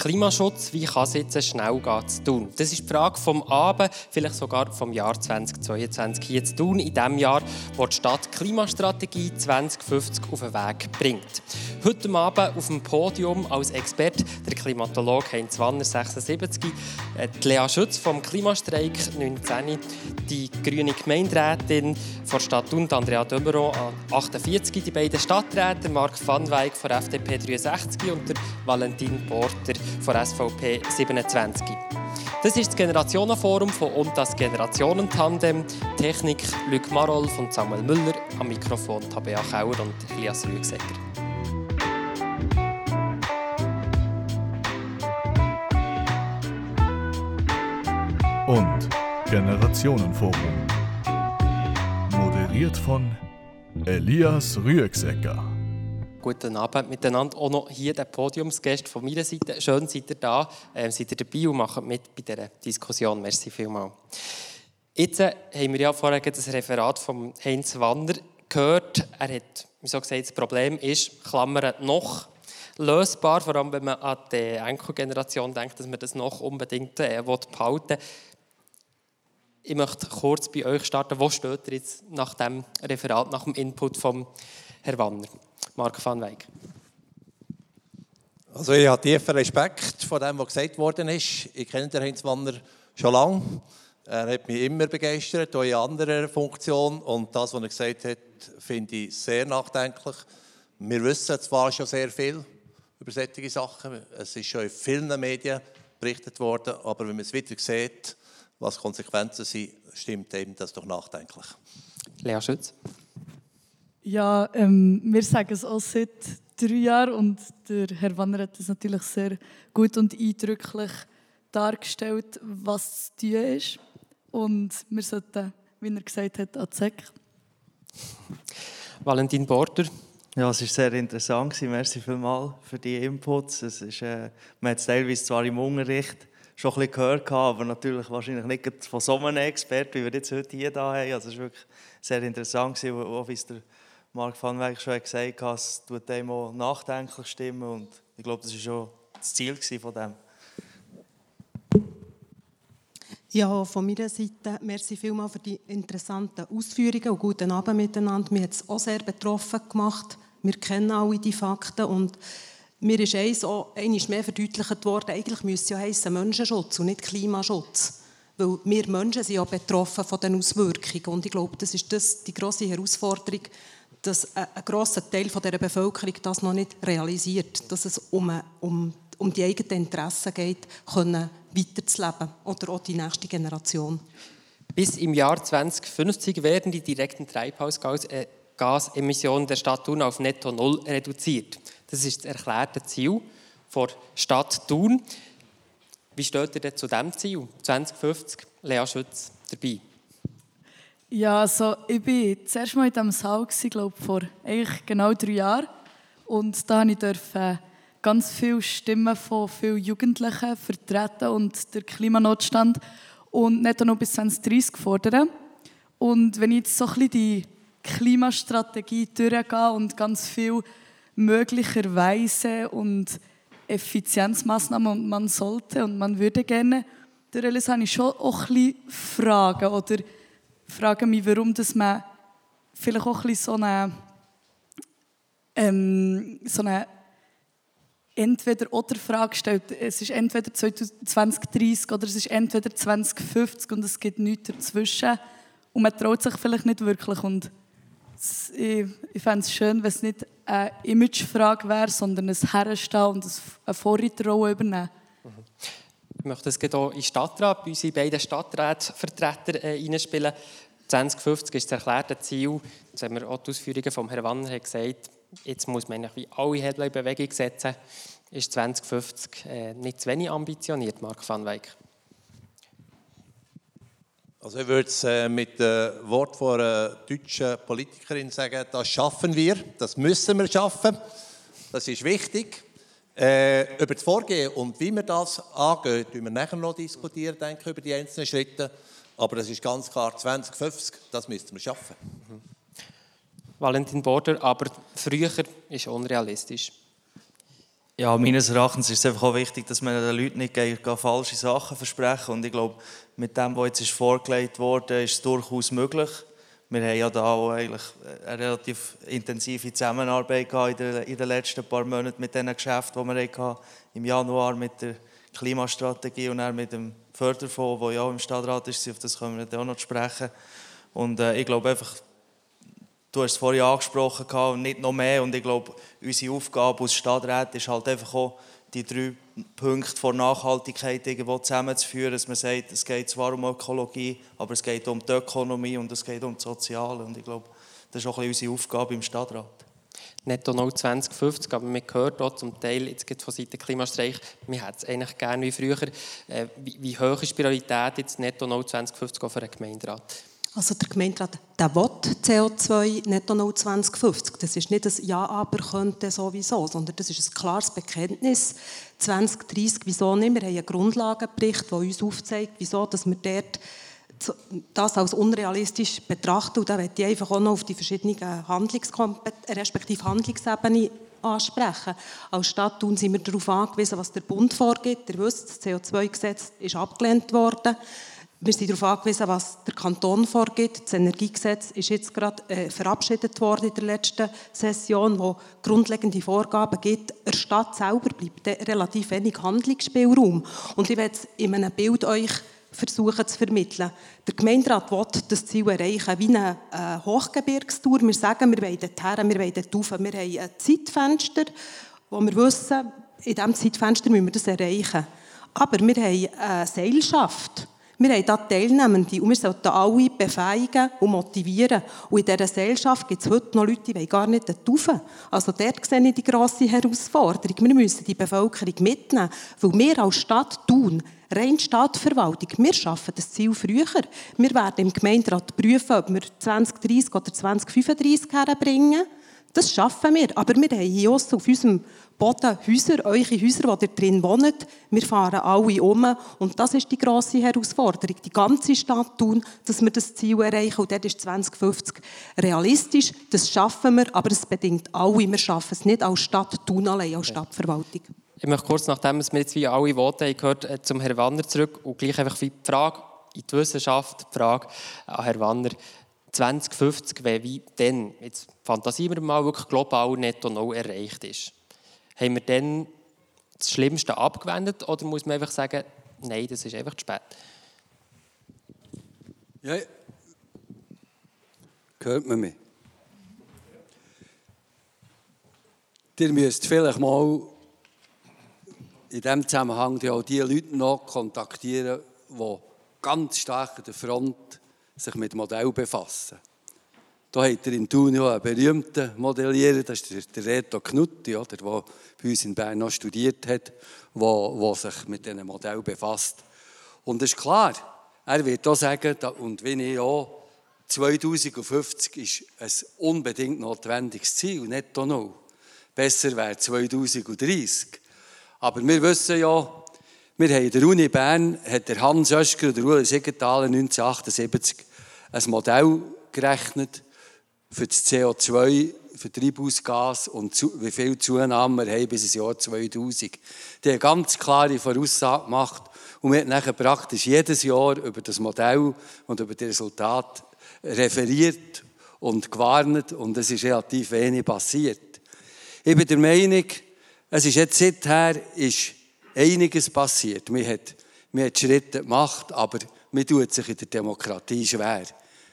Klimaschutz, wie kann es jetzt schnell gehen zu tun? Das ist die Frage vom Abend, vielleicht sogar vom Jahr 2022 hier zu tun, in dem Jahr, wo die Stadt Klimastrategie 2050 auf den Weg bringt. Heute Abend auf dem Podium als Experte der Klimatologe Heinz Wanner, 76, äh, Lea Schütz vom Klimastreik 19, die grüne Gemeinderätin von Stadt Thun, Andrea Dömeron, 48, die beiden Stadträte, Marc van Weyck von FDP 63 und der Valentin Porter von SVP 27. Das ist das Generationenforum von und das Generationentandem. Technik Luc Marolf und Samuel Müller, am Mikrofon Tabea Kauer und Elias Rüegsegger. Und Generationenforum. Moderiert von Elias Rüegsegger. Guten Abend miteinander. Auch noch hier der Podiumsgäste von meiner Seite. Schön, seid ihr da, äh, seid ihr dabei und macht mit bei dieser Diskussion. Merci vielmals. Jetzt äh, haben wir ja vorher das Referat von Heinz Wanner gehört. Er hat, wie so gesagt, das Problem ist, Klammern noch lösbar, vor allem wenn man an die Enkelgeneration denkt, dass man das noch unbedingt äh, behalten will. Ich möchte kurz bei euch starten. Wo steht ihr jetzt nach dem Referat, nach dem Input von Herrn Wanner? Marc van Weyck. Also ich habe tiefen Respekt vor dem, was gesagt worden ist. Ich kenne den Heinz Wanner schon lange. Er hat mich immer begeistert, auch in anderer Funktion. Und das, was er gesagt hat, finde ich sehr nachdenklich. Wir wissen zwar schon sehr viel über solche Sachen. Es ist schon in vielen Medien berichtet worden. Aber wenn man es wieder sieht, was Konsequenzen sind, stimmt eben das doch nachdenklich. Lea Schütz. Ja, ähm, wir sagen es auch seit drei Jahren und der Herr Wanner hat es natürlich sehr gut und eindrücklich dargestellt, was zu tun ist. Und wir sollten, wie er gesagt hat, an. Valentin Border. Ja, es war sehr interessant. Merci vielmals für die Inputs. Es ist, äh, man hat es teilweise zwar im Unterricht schon ein bisschen gehört, aber natürlich wahrscheinlich nicht von so einem Experten, wie wir jetzt heute hier da haben. Also es war wirklich sehr interessant, auch wie es der Marc van Weyck schon gesagt hat, es tut einem auch nachdenklich stimmen und ich glaube, das war schon das Ziel von dem. Ja, von meiner Seite merci vielmals für die interessanten Ausführungen und guten Abend miteinander. Mir hat es auch sehr betroffen gemacht. Wir kennen alle die Fakten und mir ist eins auch mehr verdeutlicht worden, eigentlich müsste ja heißen Menschenschutz und nicht Klimaschutz. Weil wir Menschen sind ja betroffen von den Auswirkungen. Und ich glaube, das ist das, die grosse Herausforderung, dass ein grosser Teil der Bevölkerung das noch nicht realisiert, dass es um, um, um die eigenen Interessen geht, können weiterzuleben oder auch die nächste Generation. Bis im Jahr 2050 werden die direkten Treibhausgasemissionen der Stadt Thun auf netto null reduziert. Das ist das erklärte Ziel der Stadt Thun. Wie steht ihr denn zu diesem Ziel? 2050, Lea Schütz dabei. Ja, also ich war zuerst mal in diesem Saal, glaube vor eigentlich genau drei Jahren. Und da durfte ich ganz viele Stimmen von vielen Jugendlichen vertreten und den Klimanotstand und nicht nur bis 2030 fordern. Und wenn ich jetzt so ein bisschen die Klimastrategie durchgehe und ganz viel möglicherweise und Effizienzmaßnahmen und man sollte und man würde gerne, dann habe ich schon auch ein Fragen oder frage mich, warum dass man vielleicht auch ein so eine, ähm, so eine Entweder-oder-Frage stellt. Es ist entweder 2030 oder es ist entweder 2050 und es gibt nichts dazwischen. Und man traut sich vielleicht nicht wirklich. Und ich, ich fände es schön, wenn es nicht eine Imagefrage wäre, sondern ein Herstehen und eine Vorreiterrolle übernehmen. Mhm. Ich möchte es hier in den Stadtrat, bei unseren beiden Stadtratsvertretern äh, einspielen. 2050 ist das erklärte Ziel. Jetzt haben wir auch die Ausführungen von Herrn Wanner gesagt. Jetzt muss man wie alle Hebel in Bewegung setzen. Ist 2050 äh, nicht zu wenig ambitioniert, Marc van Weyck? Also ich würde es äh, mit dem Wort von einer deutschen Politikerin sagen, das schaffen wir, das müssen wir schaffen. Das ist wichtig. Äh, über das Vorgehen und wie wir das angehen, werden wir nachher noch diskutieren, denke über die einzelnen Schritte. Aber das ist ganz klar 2050, das müssen wir schaffen. Mhm. Valentin Border, aber früher ist unrealistisch. Ja, meines Erachtens ist es einfach auch wichtig, dass man den Leuten nicht falsche Sachen versprechen. Und ich glaube, mit dem, was jetzt vorgelegt wurde, ist es durchaus möglich. Wir haben ja da auch eigentlich eine relativ intensive Zusammenarbeit den, in den letzten paar Monaten mit den Geschäften, die wir hatten. Im Januar mit der Klimastrategie und dann mit dem Förderfonds, der ja auch im Stadtrat ist. Auf das können wir dann auch noch sprechen. Und äh, ich glaube einfach, Du hast es vorhin angesprochen, und nicht noch mehr. Und ich glaube, unsere Aufgabe als Stadtrat ist halt einfach auch, die drei Punkte von Nachhaltigkeit irgendwo zusammenzuführen, dass man sagt, es geht zwar um Ökologie, aber es geht um die Ökonomie und es geht um das Soziale. Und ich glaube, das ist auch ein bisschen unsere Aufgabe im Stadtrat. Netto 0 2050, aber man hört auch zum Teil, jetzt geht von Seiten Klimastreich, wir hätten es eigentlich gerne wie früher. Äh, wie, wie, hoch ist die Priorität jetzt Netto 0 2050 für einen Gemeinderat? Also der Gemeinderat der will CO2 netto 0 2050. Das ist nicht ein Ja, aber könnte sowieso, sondern das ist ein klares Bekenntnis. 2030, wieso nicht? Wir haben einen Grundlagenbericht, der uns aufzeigt, wieso dass wir dort das als unrealistisch betrachten. Und da möchte ich einfach auch noch auf die verschiedenen respektive Handlungsebenen ansprechen. Als Stadt Thun sind wir darauf angewiesen, was der Bund vorgibt. Ihr wisst, das CO2-Gesetz ist abgelehnt worden. Wir sind darauf angewiesen, was der Kanton vorgibt. Das Energiegesetz ist jetzt gerade äh, verabschiedet worden in der letzten Session, wo grundlegende Vorgaben gibt. Der Stadt selber bleibt relativ wenig Handlungsspielraum. Und ich werde in einem Bild euch versuchen zu vermitteln. Der Gemeinderat will das Ziel erreichen wie eine äh, Hochgebirgstour. Wir sagen, wir wollen dorthin, wir wollen dort rauf. Wir haben ein Zeitfenster, wo wir wissen, in diesem Zeitfenster müssen wir das erreichen. Aber wir haben eine Seilschaft. Wir haben hier Teilnehmende und wir sollten alle befähigen und motivieren. Und in dieser Gesellschaft gibt es heute noch Leute, die gar nicht rauf. Also dort sehe ich die grosse Herausforderung. Wir müssen die Bevölkerung mitnehmen, weil wir als Stadt tun, rein Stadtverwaltung, wir schaffen das Ziel früher. Wir werden im Gemeinderat prüfen, ob wir 2030 oder 2035 herbringen. Das schaffen wir. Aber wir haben hier auf unserem Boden Häuser, eure Häuser, die ihr drin wohnt. Wir fahren alle um. Und das ist die grosse Herausforderung. Die ganze Stadt tun, dass wir das Ziel erreichen. Und dort ist 2050 realistisch. Das schaffen wir, aber es bedingt alle. Wir schaffen es nicht als Stadt tun allein, als Stadtverwaltung. Ich möchte kurz, nachdem wir jetzt wie alle Worte haben gehört, äh, zum Herrn Wanner zurück und gleich einfach die Frage in die Wissenschaft, die Frage an Herrn Wanner. 2050, wenn wie dann, jetzt fantasieren wir mal, wirklich global netto null erreicht ist haben wir dann das Schlimmste abgewendet oder muss man einfach sagen, nein, das ist einfach zu spät? Ja, hört man mich? Ihr müsst vielleicht mal in diesem Zusammenhang auch die Leute noch kontaktieren, die ganz stark an der Front sich mit Modell befassen. Da hat er in Thun ja einen berühmten Modellierer, das ist der Reto Knutti, der bei uns in Bern noch studiert hat, der sich mit diesem Modell befasst. Und es ist klar, er wird auch sagen, und wie ich auch, 2050 ist ein unbedingt notwendiges Ziel, nicht null. Besser wäre 2030. Aber wir wissen ja, wir haben in der Uni Bern, hat der Hans Oeschger und der Ueli Siegenthaler 1978 ein Modell gerechnet, für das CO2, für Treibhausgas und zu, wie viel Zunahme wir haben bis ins Jahr 2000. Die haben ganz klare Voraussage gemacht und wir haben nachher praktisch jedes Jahr über das Modell und über die Resultate referiert und gewarnt und es ist relativ wenig passiert. Ich bin der Meinung, es ist jetzt seither ist einiges passiert. Man hat, hat Schritte gemacht, aber man tut sich in der Demokratie schwer.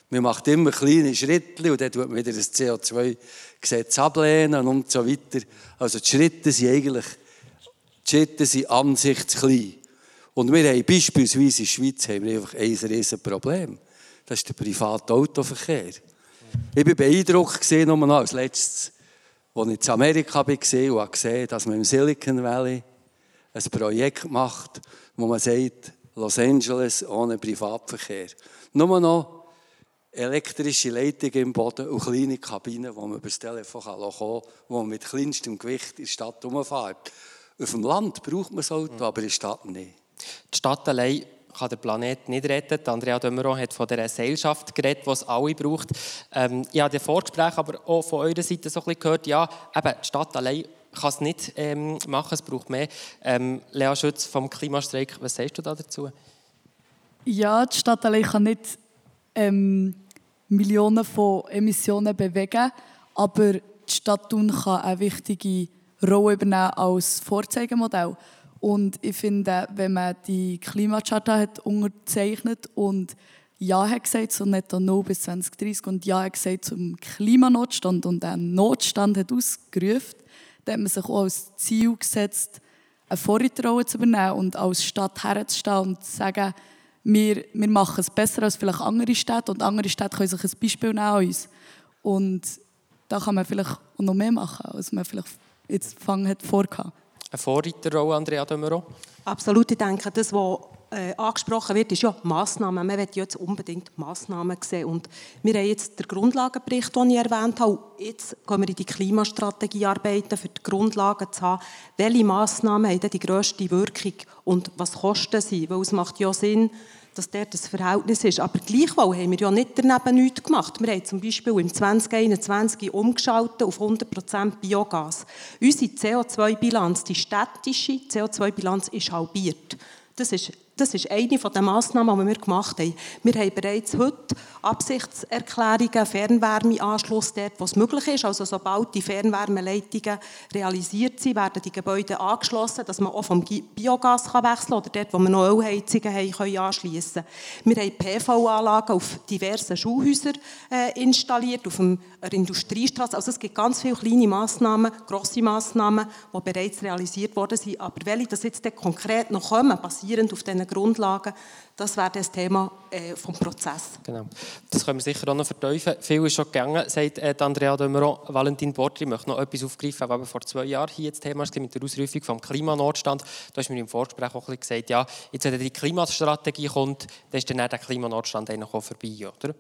Man macht immer kleine Schritte und dann tut man wieder das CO2-Gesetz ablehnen und so weiter. Also die Schritte sind eigentlich, die Schritte sind an sich zu klein. Und wir haben beispielsweise in der Schweiz haben wir einfach ein riesiges Problem. Das ist der private Autoverkehr. Ich war beeindruckt gesehen, nur als letztes, als ich in Amerika war und gesehen, dass man im Silicon Valley ein Projekt macht, wo man sagt, Los Angeles ohne Privatverkehr. Nur noch elektrische Leitungen im Boden und kleine Kabinen, wo man über das Telefon kommen kann, wo man mit kleinstem Gewicht in der Stadt herumfährt. Auf dem Land braucht man das Auto, mhm. aber in der Stadt nicht. Die Stadt allein kann den Planeten nicht retten. Andrea Dömeron hat von dieser Gesellschaft geredet, die es alle braucht. Ähm, ich habe den Vorgespräch aber auch von eurer Seite so ein bisschen gehört, ja, eben, die Stadt allein kann es nicht ähm, machen, es braucht mehr. Ähm, Lea Schütz vom Klimastreik, was sagst du da dazu? Ja, die Stadt allein kann nicht ähm, Millionen von Emissionen bewegen, aber die Stadt Thun kann eine wichtige Rolle übernehmen als Vorzeigemodell. Und ich finde, wenn man die Klimacharta hat unterzeichnet und Ja hat gesagt zu Netto No bis 2030 und Ja hat gesagt zum Klimanotstand und einen Notstand hat ausgerufen, dann hat man sich auch als Ziel gesetzt, eine Vorreiterrolle zu übernehmen und als Stadt herzustehen und zu sagen, wir, wir machen es besser als vielleicht andere Städte und andere Städte können sich ein Beispiel nehmen an uns. Und da kann man vielleicht auch noch mehr machen, als man vielleicht jetzt fangen hat vorgehabt. Eine Vorreiterrolle, Andrea Dömero? Absolut, ich denke, das, was äh, angesprochen wird, ist ja Massnahmen. Man will jetzt unbedingt Massnahmen sehen. Und wir haben jetzt den Grundlagenbericht, den ich erwähnt habe. Jetzt gehen wir in die Klimastrategie arbeiten, für die Grundlagen zu haben. Welche Massnahmen haben die grösste Wirkung und was kosten sie? Weil es macht ja Sinn, dass dort das Verhältnis ist. Aber gleichwohl haben wir ja nicht daneben nichts gemacht. Wir haben zum Beispiel im 2021 umgeschaltet auf 100% Biogas. Unsere CO2-Bilanz, die städtische CO2-Bilanz, ist halbiert. Das ist das ist eine der Massnahmen, die wir gemacht haben. Wir haben bereits heute Absichtserklärungen, Fernwärmeanschluss dort, wo es möglich ist. Also sobald die Fernwärmeleitungen realisiert sind, werden die Gebäude angeschlossen, dass man auch vom Biogas wechseln kann oder dort, wo wir noch Ölheizungen haben, können anschliessen Wir haben PV-Anlagen auf diversen Schulhäusern äh, installiert, auf der Industriestraße. Also es gibt ganz viele kleine Massnahmen, grosse Massnahmen, die bereits realisiert worden sind. Aber welche das jetzt konkret noch kommen, basierend auf diesen Grundlagen, das wäre das Thema äh, vom Prozess. Genau. Das können wir sicher auch noch verteufeln. Viel ist schon gegangen, sagt äh, Andrea Dömeron. Valentin Bortri möchte noch etwas aufgreifen, was vor zwei Jahren hier das Thema war, mit der Ausrufung vom Klimanotstand. Du hast mir im Vorgespräch auch ein bisschen gesagt, ja, jetzt, wenn die Klimastrategie kommt, dann ist dann der Klimanotstand eigentlich auch vorbei, oder?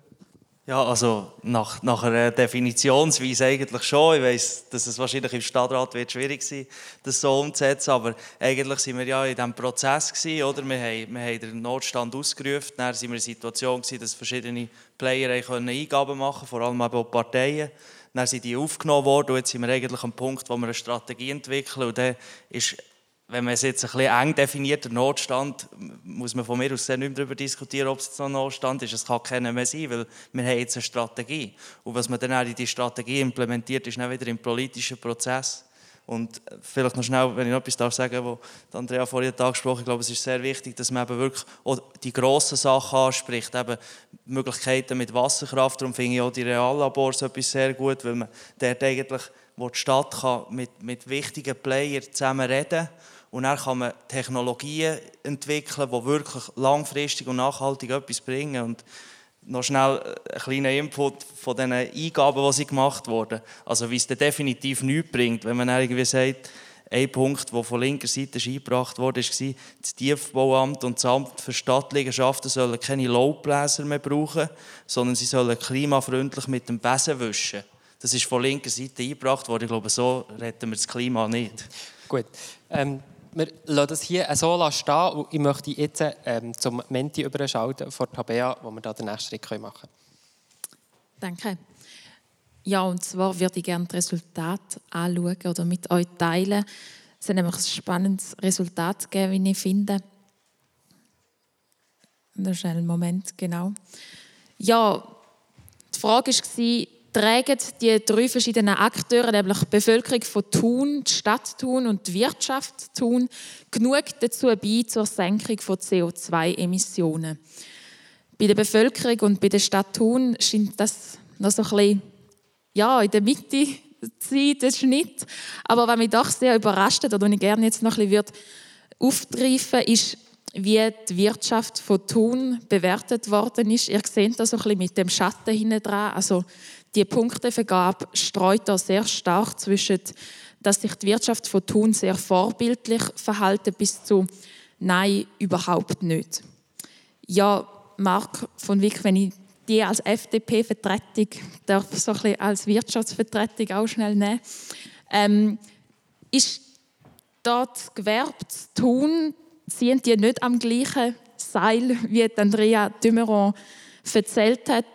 Ja, also nach, nach einer Definitionsweise eigentlich schon. Ich weiss, dass es wahrscheinlich im Stadtrat wird schwierig sein das so umzusetzen, aber eigentlich sind wir ja in diesem Prozess gewesen, oder? Wir haben, wir haben den Notstand ausgerufen, dann waren wir in der Situation gewesen, dass verschiedene Player können Eingaben machen vor allem auch Parteien. Dann sind die aufgenommen worden und jetzt sind wir eigentlich am Punkt, wo wir eine Strategie entwickeln und dann ist wenn man es jetzt ein bisschen eng definiert, der Notstand, muss man von mir aus nicht mehr darüber diskutieren, ob es jetzt noch ein Notstand ist. Es kann keiner mehr sein, weil wir haben jetzt eine Strategie. Und was man dann auch in die Strategie implementiert, ist dann wieder im politischen Prozess. Und vielleicht noch schnell, wenn ich noch etwas darf sagen was Andrea vorhin angesprochen hat, ich glaube, es ist sehr wichtig, dass man eben wirklich auch die grossen Sachen anspricht, eben Möglichkeiten mit Wasserkraft. Darum finde ich auch die Reallabors etwas sehr gut, weil man dort eigentlich, wo die Stadt kann, mit, mit wichtigen Playern zusammen reden kann und dann kann man Technologien entwickeln, die wirklich langfristig und nachhaltig etwas bringen. Und noch schnell ein kleiner Input von den Eingaben, die sie gemacht wurden. Also wie es definitiv nichts bringt, wenn man irgendwie sagt, ein Punkt, der von linker Seite eingebracht wurde, war, das Tiefbauamt und das Amt für Stadtliegenschaften sollen keine Laubbläser mehr brauchen, sondern sie sollen klimafreundlich mit dem Besen wischen. Das ist von linker Seite eingebracht worden. Ich glaube, so retten wir das Klima nicht. Gut. Ähm wir lassen das hier so stehen und ich möchte jetzt ähm, zum Menti überschalten von Tabea, wo wir da den nächsten Schritt machen können. Danke. Ja, und zwar würde ich gerne das Resultat anschauen oder mit euch teilen. Es hat nämlich ein spannendes Resultat gegeben, wie ich finde. Noch schnell einen Moment, genau. Ja, die Frage war, tragen die drei verschiedenen Akteure, nämlich die Bevölkerung von Thun, die Stadt Thun und die Wirtschaft Thun, genug dazu bei zur Senkung von CO2-Emissionen. Bei der Bevölkerung und bei der Stadt Thun scheint das noch so ein bisschen ja, in der Mitte zu sein, der Schnitt. Aber was mich doch sehr überrascht hat, was ich gerne jetzt noch ein bisschen aufgreifen ist, wie die Wirtschaft von Thun bewertet worden ist. Ihr seht das so ein bisschen mit dem Schatten hinten dran. Also die Punktevergabe streut da sehr stark zwischen, dass sich die Wirtschaft von Thun sehr vorbildlich verhalten bis zu Nein, überhaupt nicht. Ja, Marc von Wick, wenn ich die als FDP-Vertretung darf so ein als Wirtschaftsvertretung auch schnell nehmen, ähm, ist dort Gewerbe zu tun, ziehen die nicht am gleichen Seil, wie Andrea Dümeron erzählt hat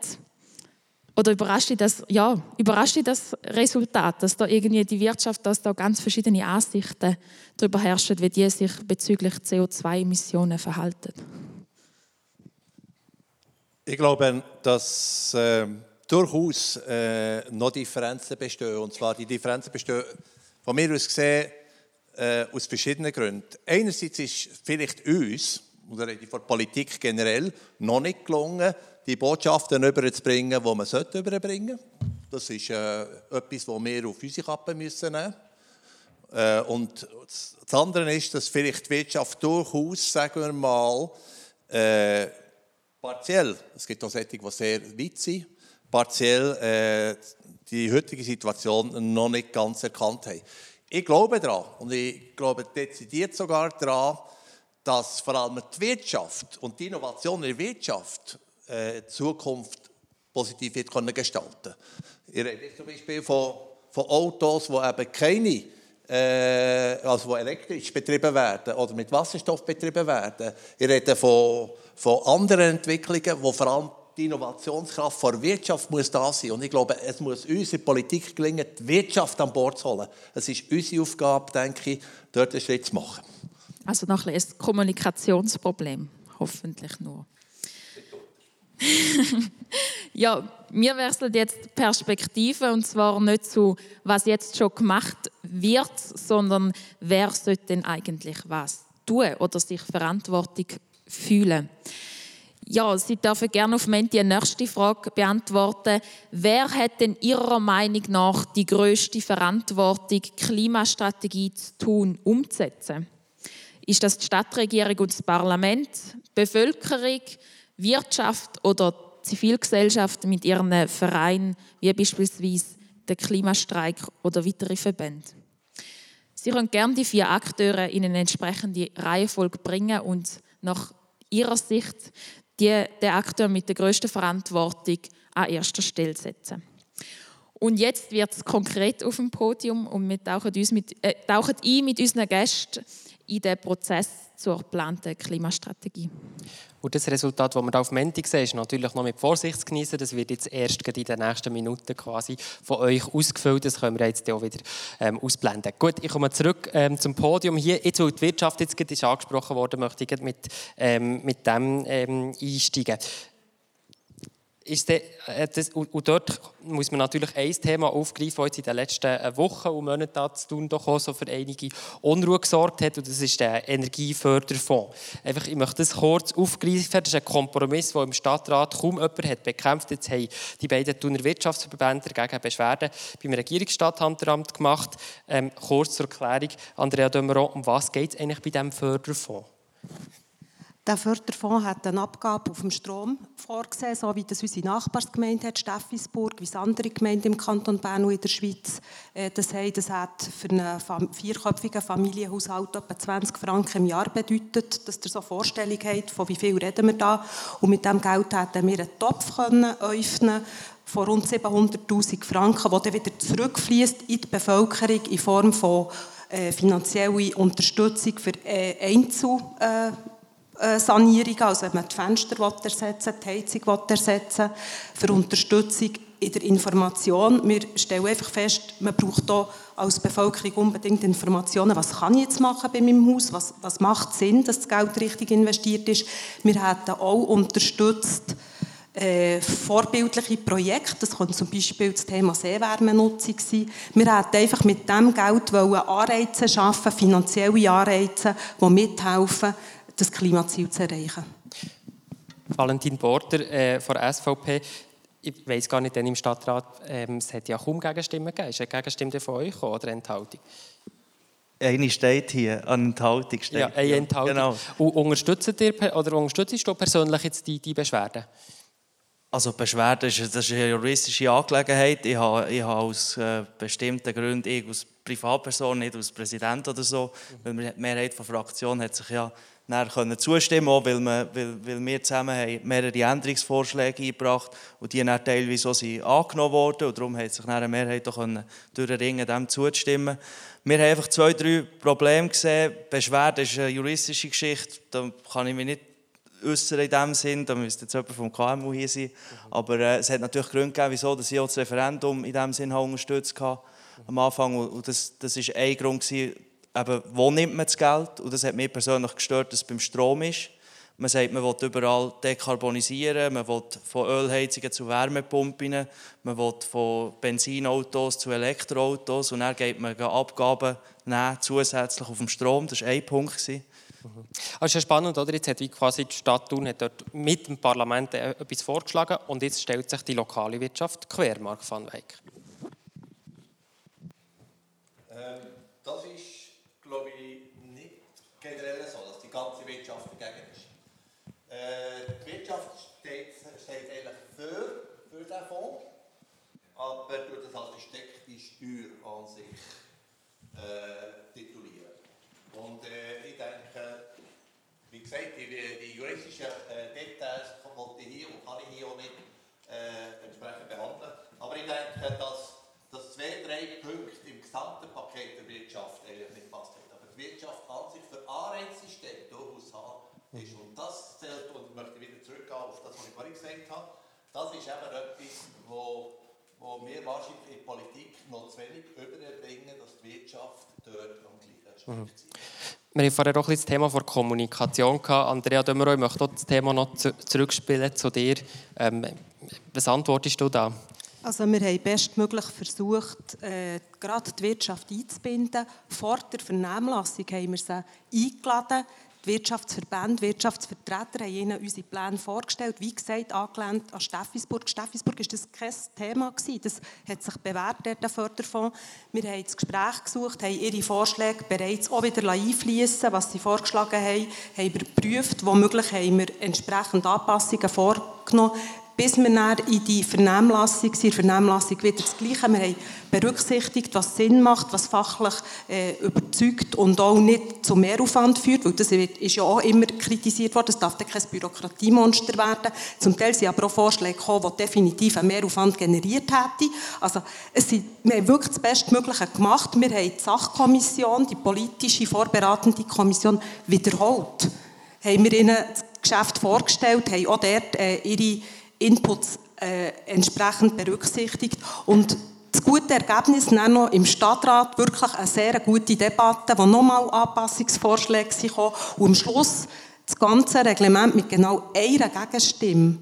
oder überrascht dich das, ja, überrascht dich das Resultat, dass da irgendwie die Wirtschaft, dass da ganz verschiedene Ansichten darüber herrschen, wie die sich bezüglich CO2-Emissionen verhalten? Ich glaube, dass äh, durchaus äh, noch Differenzen bestehen. Und zwar die Differenzen bestehen von mir aus gesehen äh, aus verschiedenen Gründen. Einerseits ist vielleicht uns, oder die Politik generell, noch nicht gelungen, die Botschaften überzubringen, die man sollte überbringen sollte. Das ist äh, etwas, das wir auf unsere Kappe müssen nehmen müssen. Äh, und das andere ist, dass vielleicht die Wirtschaft durchaus, sagen wir mal, äh, partiell, es gibt auch solche, die sehr weit sind, partiell äh, die heutige Situation noch nicht ganz erkannt haben. Ich glaube daran und ich glaube dezidiert sogar daran, dass vor allem die Wirtschaft und die Innovation in der Wirtschaft äh, Zukunft positiv wird können gestalten Ich rede zum Beispiel von, von Autos, die eben keine, äh, also die elektrisch betrieben werden oder mit Wasserstoff betrieben werden. Ich rede von, von anderen Entwicklungen, wo vor allem die Innovationskraft der Wirtschaft muss da sein. Und ich glaube, es muss uns in der Politik gelingen, die Wirtschaft an Bord zu holen. Es ist unsere Aufgabe, denke ich, dort einen Schritt zu machen. Also noch ein Kommunikationsproblem, hoffentlich nur. ja, wir wechseln jetzt Perspektive und zwar nicht zu, was jetzt schon gemacht wird, sondern wer sollte denn eigentlich was tun oder sich Verantwortung fühlen. Ja, Sie dürfen gerne auf Menti die nächste Frage beantworten. Wer hat denn Ihrer Meinung nach die größte Verantwortung, Klimastrategie zu tun, umzusetzen? Ist das die Stadtregierung und das Parlament, die Bevölkerung, Wirtschaft oder Zivilgesellschaft mit ihren Vereinen, wie beispielsweise der Klimastreik oder weitere Verbände? Sie können gerne die vier Akteure in eine entsprechende Reihenfolge bringen und nach ihrer Sicht die, den Akteur mit der größten Verantwortung an erster Stelle setzen. Und jetzt wird es konkret auf dem Podium und wir tauchen, uns mit, äh, tauchen ein mit unseren Gästen in den Prozess zur geplanten Klimastrategie. Und das Resultat, das wir auf Menti sehen, ist natürlich noch mit Vorsicht zu genießen. Das wird jetzt erst in den nächsten Minuten quasi von euch ausgefüllt. Das können wir jetzt auch wieder ähm, ausblenden. Gut, ich komme zurück ähm, zum Podium. Hier, jetzt, weil die Wirtschaft jetzt gerade ist angesprochen wurde, möchte ich mit, ähm, mit dem ähm, einsteigen ist der, äh, das, und dort muss man natürlich ein Thema aufgreifen, das jetzt in den letzten äh, Wochen und Monaten zu tun doch auch so für einige Unruhe gesorgt hat, und das ist der Energieförderfonds. Einfach, ich möchte das kurz aufgreifen. Das ist ein Kompromiss, der im Stadtrat kaum jemand hat bekämpft. Jetzt haben die beiden Thuner Wirtschaftsverbände dagegen Beschwerden beim Regierungsstatthalteramt gemacht. Ähm, kurz zur Erklärung, Andrea Dömeron, um was geht es eigentlich bei diesem Förderfonds? Der Förderfonds hat eine Abgabe auf dem Strom vorgesehen, so wie das unsere Nachbarsgemeinde hat, Steffisburg, wie es andere Gemeinden im Kanton Bern und in der Schweiz äh, das haben. Das hat für einen vierköpfigen Familienhaushalt etwa 20 Franken im Jahr bedeutet, dass ihr so eine Vorstellung habt, von wie viel reden wir da. Und mit diesem Geld hätten wir einen Topf können öffnen von rund 700'000 Franken, der dann wieder zurückfließt in die Bevölkerung in Form von äh, finanzieller Unterstützung für äh, Einzel- Sanierungen, also wenn man die Fenster ersetzen die Heizung ersetzen für Unterstützung in der Information. Wir stellen einfach fest, man braucht hier als Bevölkerung unbedingt Informationen, was kann ich jetzt machen bei meinem Haus, was, was macht Sinn, dass das Geld richtig investiert ist. Wir hätten auch unterstützt, äh, vorbildliche Projekte, das könnte zum Beispiel das Thema Seewärmenutzung sein. Wir hätten einfach mit diesem Geld Anreize schaffen, finanzielle Anreize, die mithelfen, das Klimaziel zu erreichen. Valentin Border äh, von der SVP. Ich weiß gar nicht, denn im Stadtrat ähm, es hat ja kaum Gegenstimmen gegeben. Ist eine Gegenstimme von euch oder eine Enthaltung? Eine steht hier, eine Enthaltung steht. Ja, eine Enthaltung. Genau. Und unterstützt ihr, oder unterstützt du persönlich jetzt die, die Beschwerden? Also Beschwerde ist, das ist eine juristische Angelegenheit. Ich habe, ich habe aus äh, bestimmten Gründen, ich als Privatperson, nicht als Präsident oder so, weil die Mehrheit der Fraktion hat sich ja können zustimmen auch weil, weil, weil wir zusammen haben mehrere Änderungsvorschläge eingebracht und die dann teilweise auch sind angenommen wurden und darum hat sich eine Mehrheit auch durchringen dem zuzustimmen. Wir haben einfach zwei, drei Probleme gesehen. Beschwerde ist eine juristische Geschichte, da kann ich mich nicht äußern in dem Sinn. Da müsste jetzt jemand vom KMU hier sein. Aber äh, es hat natürlich Gründe gegeben, wieso dass ich auch das Referendum in dem Sinn unterstützt habe am Anfang. Und das, das ist ein Grund gewesen, eben, wo nimmt man das Geld? Und das hat mich persönlich gestört, dass es beim Strom ist. Man sagt, man will überall dekarbonisieren, man will von Ölheizungen zu Wärmepumpen, man will von Benzinautos zu Elektroautos und dann geht man Abgaben zusätzlich auf dem Strom. Das war ein Punkt. Mhm. Also ist ja spannend, oder? Jetzt hat quasi die Stadt Thun hat dort mit dem Parlament äh, etwas vorgeschlagen und jetzt stellt sich die lokale Wirtschaft quer, Mark van Weyck. Ähm, das ist, glaube ich, nicht generell so, dass die ganze Wirtschaft dagegen ist. Äh, die Wirtschaft steht, steht eigentlich für, für diesen Fonds, aber durch das als versteckte Steuer an sich äh, titulieren. Und äh, ich denke, wie gesagt, die, die juristischen äh, Details wollte ich hier und kann ich hier auch nicht äh, entsprechend behandeln. Aber ich denke, dass, dass zwei, drei Punkte im gesamten Paket der Wirtschaft eigentlich nicht. Aber die Wirtschaft an sich für Anreizsysteme durchaus haben ist. Und das zählt, und ich möchte wieder zurückgehen auf das, was ich vorhin gesagt habe, das ist eben etwas, wo, wo wir wahrscheinlich in der Politik noch zu wenig überbringen, dass die Wirtschaft dort am gleichen Strick mhm. Wir haben vorher auch ein das Thema von Kommunikation gehabt. Andrea Dömero, ich möchte das Thema noch zurückspielen zu dir. Ähm, was antwortest du da? Also wir haben bestmöglich versucht, äh, gerade die Wirtschaft einzubinden. Vor der Vernehmlassung haben wir sie eingeladen. Die Wirtschaftsverbände, Wirtschaftsvertreter haben ihnen unsere Pläne vorgestellt. Wie gesagt, angelehnt an Steffisburg. Steffisburg war das kein Thema. Gewesen. Das hat sich bewährt, der Förderfonds. Wir haben das Gespräch gesucht, haben ihre Vorschläge bereits auch wieder einfließen was sie vorgeschlagen haben, haben überprüft. Womöglich haben wir entsprechend Anpassungen vorgenommen bis wir dann in die Vernehmlassung sind. In der Vernehmlassung wieder das Gleiche. Wir haben berücksichtigt, was Sinn macht, was fachlich äh, überzeugt und auch nicht zu Mehraufwand führt, weil das ist ja auch immer kritisiert worden, es darf dann kein Bürokratiemonster werden. Zum Teil sind aber auch Vorschläge gekommen, die definitiv einen Mehraufwand generiert hätten. Also es sind, wir haben wirklich das Bestmögliche gemacht. Wir haben die Sachkommission, die politische vorbereitende Kommission wiederholt. Haben wir ihnen das Geschäft vorgestellt, haben auch dort äh, ihre Inputs äh, entsprechend berücksichtigt. Und das gute Ergebnis dann noch im Stadtrat wirklich eine sehr gute Debatte, wo nochmal Anpassungsvorschläge kamen und am Schluss das ganze Reglement mit genau einer Gegenstimme.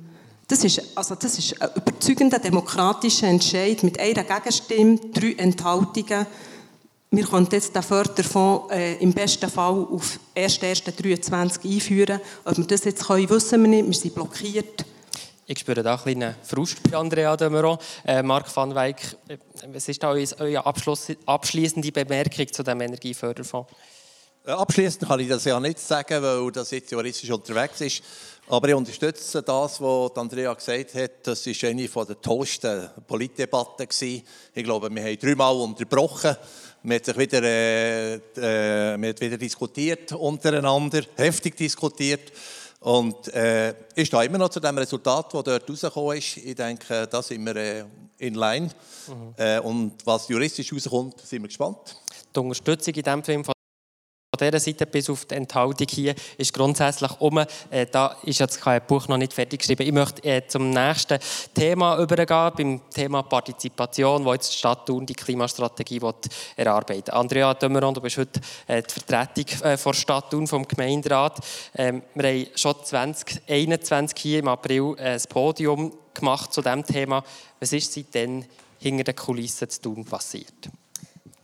Das ist, also das ist ein überzeugender demokratischer Entscheid mit einer Gegenstimme, drei Enthaltungen. Wir können jetzt den Förderfonds äh, im besten Fall auf 1.1.23 einführen. Ob wir das jetzt können, wissen wir nicht. Wir sind blockiert. Ich spüre da einen kleinen Frust bei Andrea Dömeron. Äh, Marc van Weyck, äh, was ist da eure abschließende Bemerkung zu dem Energieförderfonds? Äh, abschließend kann ich das ja nicht sagen, weil das jetzt juristisch unterwegs ist. Aber ich unterstütze das, was Andrea gesagt hat. Das war eine der tollsten Politdebatten. Ich glaube, wir haben dreimal unterbrochen. Man hat sich wieder, äh, äh, man hat wieder diskutiert untereinander, heftig diskutiert. Und äh, ich stehe immer noch zu dem Resultat, das dort rausgekommen ist. Ich denke, da sind wir äh, in line. Mhm. Äh, und was juristisch rauskommt, sind wir gespannt. Die Unterstützung in diesem Film von dieser Seite bis auf die Enthaltung hier ist grundsätzlich um. Äh, da ist jetzt kein Buch noch nicht fertig geschrieben. Ich möchte äh, zum nächsten Thema übergehen, beim Thema Partizipation, wo jetzt die Stadt Thun die Klimastrategie will erarbeiten Andrea Dömeron, du bist heute äh, die Vertretung äh, der Stadt Thun vom Gemeinderat. Ähm, wir haben schon 2021 hier im April äh, ein Podium gemacht zu diesem Thema. Was ist seitdem hinter den Kulissen zu tun passiert?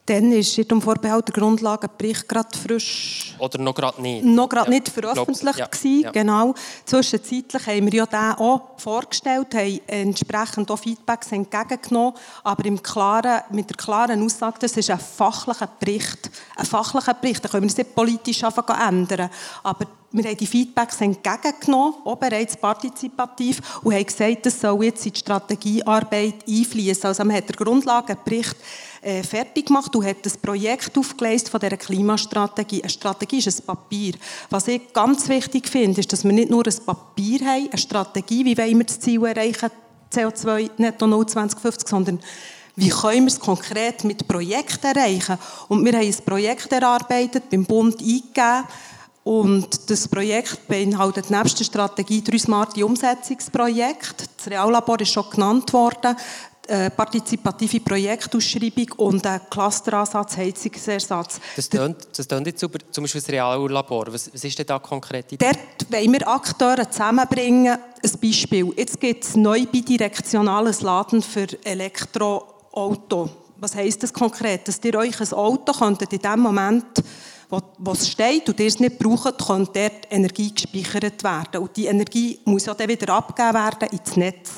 Dann ist in dem Vorbehalt der Grundlagenbericht gerade frisch. Oder noch gerade nicht. Noch gerade ja. nicht veröffentlicht ja. gewesen, ja. genau. Zwischenzeitlich haben wir ja den auch vorgestellt, haben entsprechend auch Feedbacks entgegengenommen, aber im klaren, mit der klaren Aussage, das ist ein fachlicher Bericht. Ein fachlicher Bericht, da können wir es nicht politisch ändern. Aber wir haben die Feedbacks entgegengenommen, auch bereits partizipativ, und haben gesagt, das soll jetzt in die Strategiearbeit einfließen. Also man hat den Grundlagenbericht äh, fertig gemacht und hat das Projekt aufgelesen von dieser Klimastrategie. Eine Strategie ist ein Papier. Was ich ganz wichtig finde, ist, dass wir nicht nur ein Papier haben, eine Strategie, wie wollen wir das Ziel erreichen, CO2 netto 0 2050, sondern wie können wir es konkret mit Projekten erreichen. Und wir haben ein Projekt erarbeitet, beim Bund eingegeben, Und das Projekt beinhaltet nebst der Strategie drei smarte Umsetzungsprojekte. Das Reallabor ist schon genannt worden. Eine partizipative Projektausschreibung und ein Clusteransatz, Heizungsersatz. Das klingt, das klingt jetzt über zum Beispiel das Reallabor. Was, was ist denn da konkret? Dort wollen wir Akteure zusammenbringen. Ein Beispiel. Jetzt gibt es neu bidirektionales Laden für Elektroauto. Was heisst das konkret? Dass ihr euch ein Auto könntet in dem Moment wo es steht und ihr es nicht braucht, kann dort Energie gespeichert werden. Und die Energie muss ja dann wieder abgegeben werden ins Netz.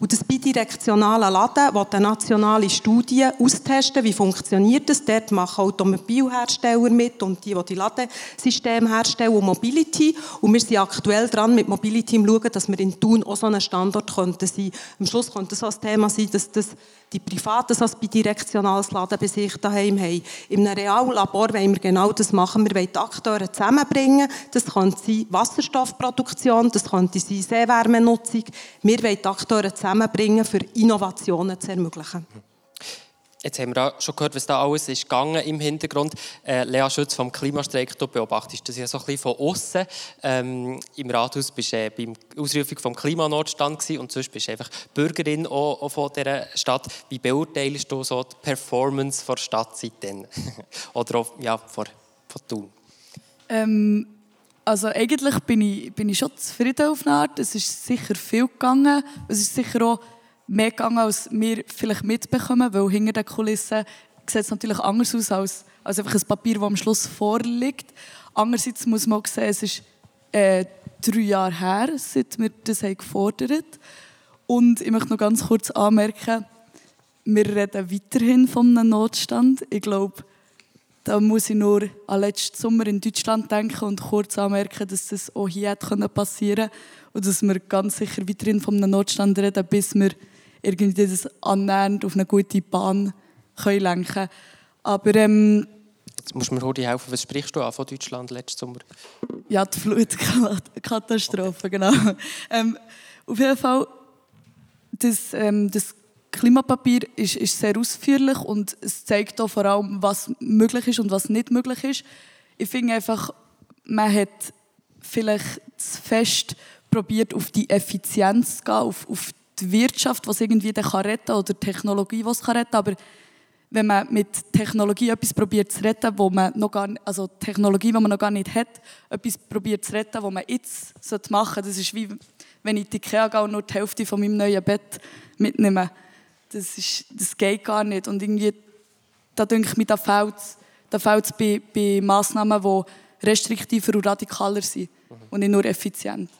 Und das bidirektionale Laden will eine nationale Studie austesten, wie funktioniert das. Dort machen Automobilhersteller mit und die, die die Ladesysteme herstellen und Mobility. Und wir sind aktuell dran mit Mobility im Schauen, dass wir in Thun auch so einen Standort könnten sein. Am Schluss könnte so ein Thema sein, dass das die Privaten so ein bidirektionales Laden bei sich daheim haben. Einem Reallabor wollen wir genau das machen. Wir wollen die Akteure zusammenbringen. Das könnte sein Wasserstoffproduktion, das könnte sein Seewärmenutzung. Wir wollen die Akteure zusammenbringen, für Innovationen zu ermöglichen. Jetzt haben wir schon gehört, was da alles ist gegangen im Hintergrund. Äh, Lea Schütz vom Klimastreik, du beobachtest das ja so ein bisschen von außen. Ähm, Im Rathaus bist du äh, beim Ausrufung vom Klimanotstand gewesen, und sonst bist du einfach Bürgerin auch, auch von dieser Stadt. Wie beurteilst du so die Performance der Stadt seitdem? Oder auch, ja, von, von Thun? Ähm, also eigentlich bin ich, bin ich schon zufrieden auf eine Art. Es ist sicher viel gegangen. Es ist sicher auch mehr gegangen, als wir vielleicht mitbekommen, weil hinter den Kulissen sieht es natürlich anders aus als, als einfach ein Papier, das am Schluss vorliegt. Andererseits muss man auch sehen, es ist äh, drei Jahre her, seit wir das haben gefordert haben. Und ich möchte noch ganz kurz anmerken, wir reden weiterhin von einem Notstand. Ich glaube, da muss ich nur an letzten Sommer in Deutschland denken und kurz anmerken, dass das auch hier passieren konnte und dass wir ganz sicher weiterhin von einem Notstand reden, bis wir irgendwie das annähernd auf eine gute Bahn können lenken können. Aber ähm, Jetzt musst du mir heute helfen. Was sprichst du an von Deutschland letzten Sommer? Ja, die Flutkatastrophe, genau. Ähm, auf jeden Fall, das, ähm, das Klimapapier ist, ist, sehr ausführlich und es zeigt auch vor allem, was möglich ist und was nicht möglich ist. Ich finde einfach, man hat vielleicht zu fest probiert, auf die Effizienz zu gehen, auf, auf die Wirtschaft, was irgendwie den kann retten oder die Technologie, was kann retten. Aber wenn man mit Technologie etwas probiert zu retten, wo man noch gar nicht, also Technologie, die man noch gar nicht hat, etwas probiert zu retten, was man jetzt machen sollte, das ist wie wenn ich in die Ikea gehe und nur die Hälfte von meinem neuen Bett mitnehme. Das, ist, das geht gar nicht. Und irgendwie, da denke ich mir, da fehlt es da bei, bei Massnahmen, die restriktiver und radikaler sind mhm. und nicht nur effizient.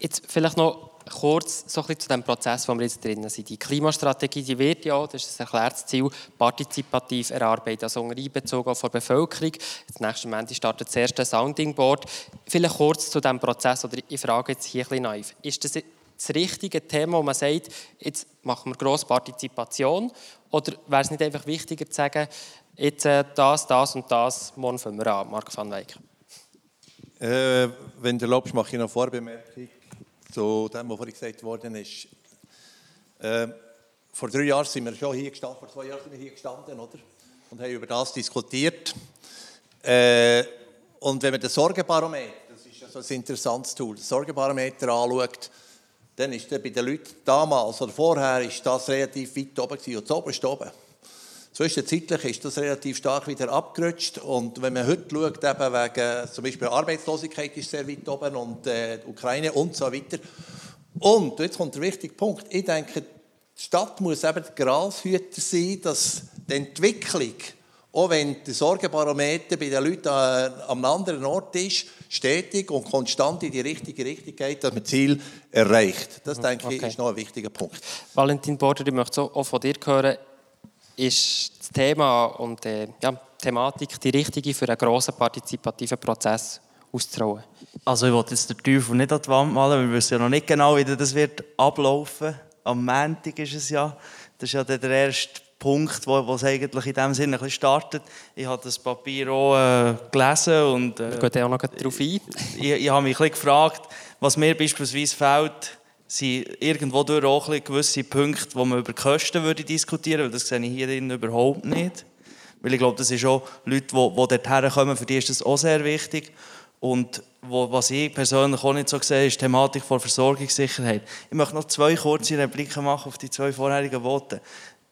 Jetzt vielleicht noch kurz so ein zu dem Prozess, wo wir jetzt drin sind. Die Klimastrategie die wird ja, das ist ein erklärtes Ziel, partizipativ erarbeitet, also unter Einbezug von der Bevölkerung. Das nächste Moment startet das erste Sounding Board. Vielleicht kurz zu diesem Prozess, oder ich frage jetzt hier ein bisschen naiv. Ist das das richtige Thema, wo man sagt, jetzt machen wir grosse Partizipation? Oder wäre es nicht einfach wichtiger zu sagen, jetzt äh, das, das und das, morgen fangen wir an, Marc van Weyck? Äh, wenn du erlaubst, mache ich noch eine Vorbemerkung zu dem, was vorhin gesagt worden ist. Äh, vor drei Jahren sind wir schon hier gestanden, vor zwei Jahren sind wir hier gestanden, oder? Und haben über das diskutiert. Äh, und wenn man das Sorgenbarometer, das ist ja so ein interessantes Tool, das Sorgenbarometer anschaut, dann ist bei den Leuten damals oder vorher ist das relativ weit oben gewesen, und das oberste oben. Zwischenzeitlich ist das relativ stark wieder abgerutscht und wenn man heute schaut, eben wegen zum Beispiel Arbeitslosigkeit ist sehr weit oben und äh, Ukraine und so weiter. Und jetzt kommt der wichtige Punkt. Ich denke, die Stadt muss eben der Grashüter sein, dass die Entwicklung, auch wenn der Sorgenbarometer bei den Leuten einem anderen Ort ist, stetig und konstant in die richtige Richtung geht, dass man das Ziel erreicht. Das, denke okay. ich, ist noch ein wichtiger Punkt. Valentin Border, ich möchte auch von dir hören, ist das Thema und äh, ja, die Thematik die richtige für einen grossen partizipativen Prozess auszurollen? Also ich wollte jetzt den Teufel nicht an die Wand malen, wir wissen ja noch nicht genau, wie das wird ablaufen. Am Montag ist es ja. Das ist ja der erste Punkt, wo, wo es eigentlich in dem Sinne ein startet. Ich habe das Papier auch äh, gelesen und... Äh, wir gehen auch noch darauf ein. ich, ich habe mich ein bisschen gefragt, was mir beispielsweise fehlt, sind irgendwo durch auch gewisse Punkte, wo man über Kosten würde diskutieren würde, das sehe ich hier überhaupt nicht. Weil ich glaube, das ist auch Leute, die, die dorthin kommen, für die ist das auch sehr wichtig. Und was ich persönlich auch nicht so sehe, ist die Thematik von Versorgungssicherheit. Ich möchte noch zwei kurze Repliken machen auf die zwei vorherigen Worte.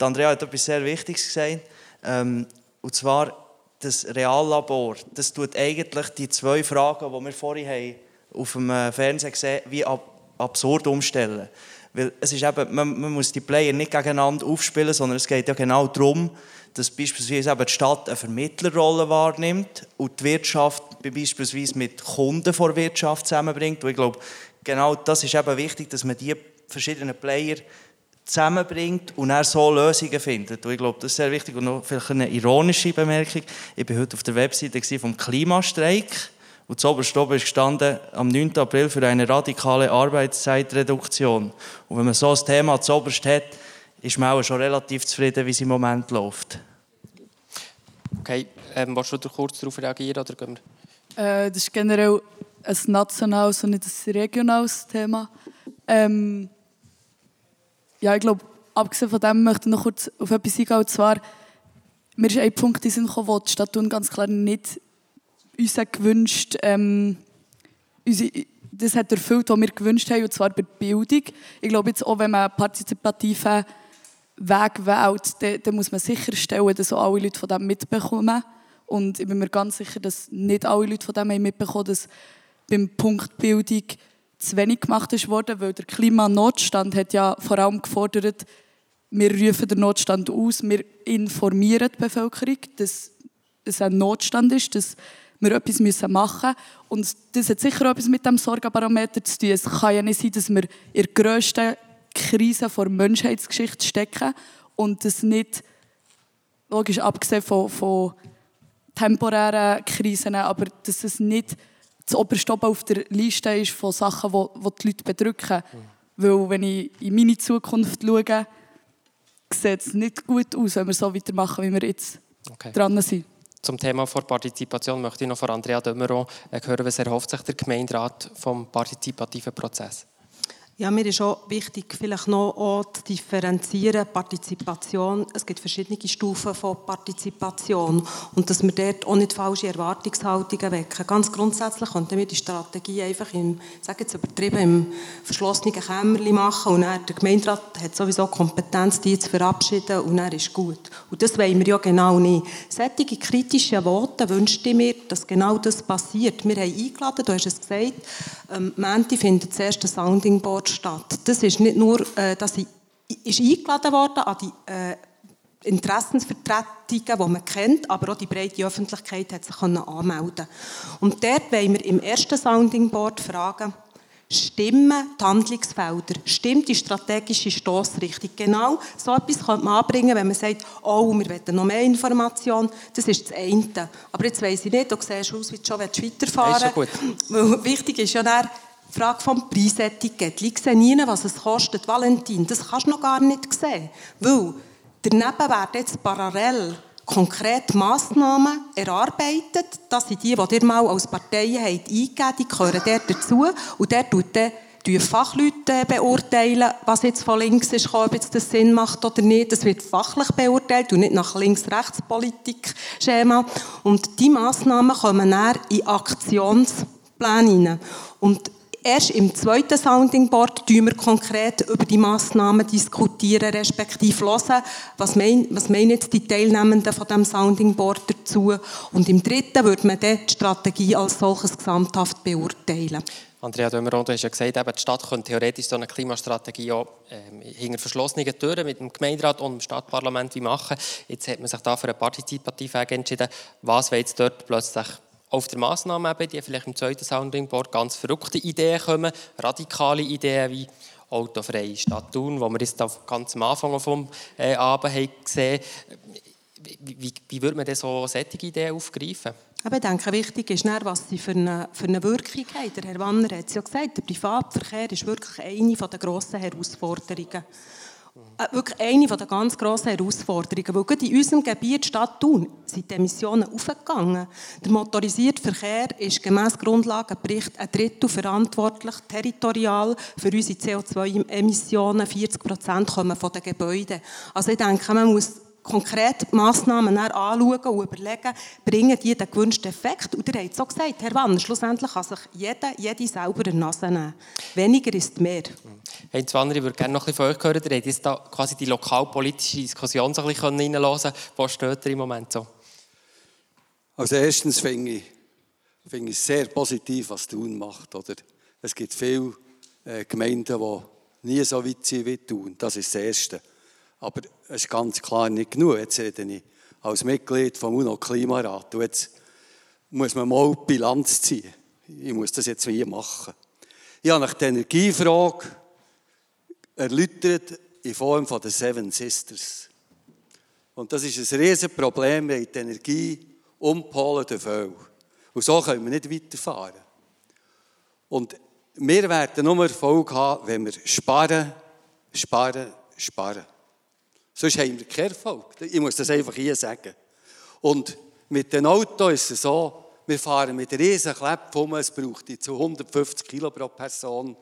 Die Andrea hat etwas sehr Wichtiges gesagt. Ähm, und zwar das Reallabor. Das tut eigentlich die zwei Fragen, die wir vorhin auf dem äh, Fernsehen gesehen wie ab absurd umstellen. Weil es ist eben, man, man muss die Player nicht gegeneinander aufspielen, sondern es geht ja genau darum, dass beispielsweise eben die Stadt eine Vermittlerrolle wahrnimmt und die Wirtschaft beispielsweise mit Kunden der Wirtschaft zusammenbringt. Und ich glaube, genau das ist eben wichtig, dass man die verschiedenen Player zusammenbringt und er so Lösungen findet. Und ich glaube, das ist sehr wichtig. Und noch vielleicht eine ironische Bemerkung. Ich war heute auf der Webseite vom Klimastreik. Und zuoberst oben ist gestanden, am 9. April für eine radikale Arbeitszeitreduktion. Und wenn man so ein Thema zuoberst hat, ist man auch schon relativ zufrieden, wie es im Moment läuft. Okay, ähm, willst du kurz darauf reagieren oder gehen wir? Äh, das ist generell ein nationales und nicht ein regionales Thema. Ähm, ja, ich glaube, abgesehen von dem möchte ich noch kurz auf etwas eingehen. Und zwar, mir ist ein Punkt in gekommen, wo die Stadt Thun ganz klar nicht uns gewünscht, ähm, unsere, das hat erfüllt, was wir gewünscht haben, und zwar bei der Bildung. Ich glaube jetzt auch, wenn man partizipativen Weg wählt, dann, dann muss man sicherstellen, dass auch alle Leute von dem mitbekommen. Und ich bin mir ganz sicher, dass nicht alle Leute von dem mitbekommen haben, dass beim Punkt Bildung zu wenig gemacht worden, weil der Klimanotstand hat ja vor allem gefordert, wir rufen den Notstand aus, wir informieren die Bevölkerung, dass es ein Notstand ist, dass wir etwas machen müssen. Und das hat sicher etwas mit dem Sorgenbarometer zu tun. Es kann ja nicht sein, dass wir in der grössten Krise der Menschheitsgeschichte stecken und das nicht, logisch abgesehen von, von temporären Krisen, aber dass es nicht das oberste auf der Liste ist von Sachen, die, die die Leute bedrücken. Weil wenn ich in meine Zukunft schaue, sieht es nicht gut aus, wenn wir so weitermachen, wie wir jetzt okay. dran sind. Zum Thema vor Partizipation möchte ich noch von Andrea Dömeron hören, was erhofft sich der Gemeinderat vom partizipativen Prozess? Ja, mir ist auch wichtig, vielleicht noch auch zu differenzieren, Partizipation. Es gibt verschiedene Stufen von Partizipation und dass wir dort auch nicht falsche Erwartungshaltungen wecken. Ganz grundsätzlich könnten wir die Strategie einfach im, sage jetzt übertrieben, im verschlossenen Kämmerchen machen und dann, der Gemeinderat hat sowieso Kompetenz, die zu verabschieden und dann ist gut. Und das wollen wir ja genau nicht. Solche kritische Worte wünschte ich mir, dass genau das passiert. Wir haben eingeladen, du hast es gesagt, ähm, Menti findet das erste Sounding Board statt. Das ist nicht nur, äh, dass ich ist eingeladen worden an die äh, Interessensvertretungen, die man kennt, aber auch die breite Öffentlichkeit hat sich anmelden Und dort wollen wir im ersten Sounding Board fragen, stimmen die Handlungsfelder, stimmt die strategische Stoßrichtung. Genau so etwas könnte man anbringen, wenn man sagt, oh, wir wollen noch mehr Informationen. Das ist das eine. Aber jetzt weiss ich nicht, du siehst aus, wie du schon weiterfahren willst. Wichtig ist ja dann, die Frage vom Preisetikett. Ich sehe nie, was es kostet. Valentin, das kannst du noch gar nicht sehen. Weil daneben werden jetzt parallel konkrete Massnahmen erarbeitet. Das sind die, die ihr mal als Partei habt eingegeben die gehören dort dazu. Und der tut dann die Fachleute beurteilen, was jetzt von links ist, ob jetzt das Sinn macht oder nicht. Das wird fachlich beurteilt und nicht nach Links-Rechts-Politik-Schema. Und die Massnahmen kommen dann in Aktionspläne hinein. Und Erst im zweiten Sounding Board diskutieren wir konkret über die Massnahmen diskutieren, respektive hören, was, mein, was meinen jetzt die Teilnehmenden von dem Sounding Board dazu. Und im dritten würde man dann die Strategie als solches gesamthaft beurteilen. Andrea Dömeron, du hast ja gesagt, eben, die Stadt könnte theoretisch so eine Klimastrategie auch ähm, hinter verschlossenen Türen mit dem Gemeinderat und dem Stadtparlament machen. Jetzt hat man sich da für einen partizipativen Weg entschieden. Was will jetzt dort plötzlich auf der Massnahme die vielleicht im zweiten Sounding Board ganz verrückte Ideen kommen, radikale Ideen wie autofreie Stadt Thun, wo wir jetzt ganz am Anfang vom äh, Abend haben gesehen wie, wie, wie würde man denn so solche Ideen aufgreifen? Aber ich denke, wichtig ist, was sie für eine, für eine Wirkung haben. Der Herr Wanner hat es ja gesagt, der Privatverkehr ist wirklich eine der grossen Herausforderungen. Äh, wirklich eine der ganz grossen Herausforderungen. Weil gerade in unserem Gebiet Stadt Thun sind die Emissionen aufgegangen. Der motorisierte Verkehr ist gemäss Grundlagenbericht ein Drittel verantwortlich, territorial, für unsere CO2-Emissionen. 40 Prozent kommen von den Gebäuden. Also ich denke, man muss konkret Massnahmen anschauen und überlegen, bringen die den gewünschten Effekt. Und ihr habt es auch gesagt, Herr Wann, schlussendlich kann sich jeder, jede selber eine Nase nehmen. Weniger ist mehr. Hey, Wanner, ich würde gerne noch ein bisschen von euch hören. Ihr habt jetzt da quasi die lokalpolitische Diskussion so ein bisschen reinhören Wo steht ihr im Moment so? Also erstens finde ich, finde ich sehr positiv, was Thun macht. Oder? Es gibt viele äh, Gemeinden, die nie so weit sind wie Thun. Das ist das Erste. Aber es ist ganz klar nicht genug. Jetzt rede ich als Mitglied vom UNO-Klimarat. Jetzt muss man mal Bilanz ziehen. Ich muss das jetzt wie machen. Ich habe nach der Energiefrage erläutert in Form von den Seven Sisters. Und das ist ein riesiges Problem, wenn die Energie umpolen dürfen. Und so können wir nicht weiterfahren. Und wir werden nur Erfolg haben, wenn wir sparen, sparen, sparen. Sonst haben wir keinen Erfolg. Ich muss das einfach hier sagen. Und mit dem Auto ist es so, wir fahren mit riesen Kläpfen um, es braucht zu 150 Kilo pro Person.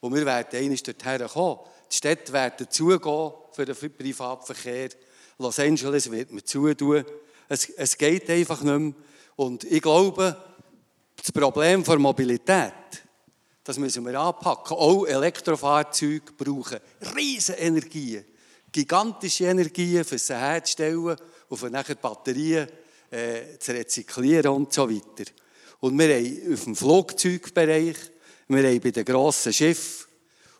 Und wir werden einmal dorthin kommen. Die Städte werden zugehen für den Privatverkehr. Los Angeles wird man zutun. Es, es geht einfach nicht mehr. Und ich glaube, das Problem der Mobilität, das müssen wir anpacken. Auch Elektrofahrzeuge brauchen riesige Energien gigantische Energien, für sie herzustellen und für nachher Batterien äh, zu rezyklieren und so weiter. Und wir haben auf dem Flugzeugbereich, wir haben bei den grossen Schiffen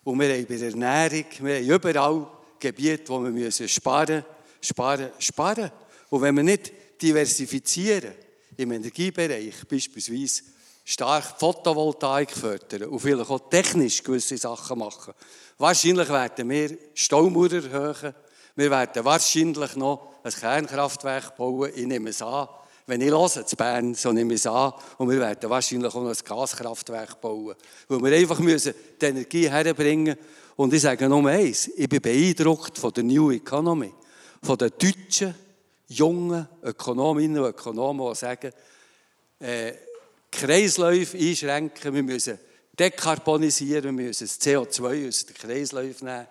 und wir haben bei der Ernährung, wir haben überall Gebiete, wo wir müssen sparen, sparen, sparen. Und wenn wir nicht diversifizieren, im Energiebereich beispielsweise stark Photovoltaik fördern und vielleicht auch technisch gewisse Sachen machen, Wahrscheinlich werden wir Staumauer erhöhen. Wir werden wahrscheinlich noch ein Kernkraftwerk bauen. Ich nehme es an. Wenn ich höre, zu Bern, so nehme ich es an. Und wir werden wahrscheinlich auch noch ein Gaskraftwerk bauen. Weil wir einfach müssen die Energie herbringen Und ich sage nur eins. Ich bin beeindruckt von der New Economy. Von den deutschen, jungen Ökonominnen und Ökonomen, die sagen, äh, Kreisläufe einschränken. Wir müssen dekarbonisieren, wir müssen das CO2 aus den Kreisläufen nehmen,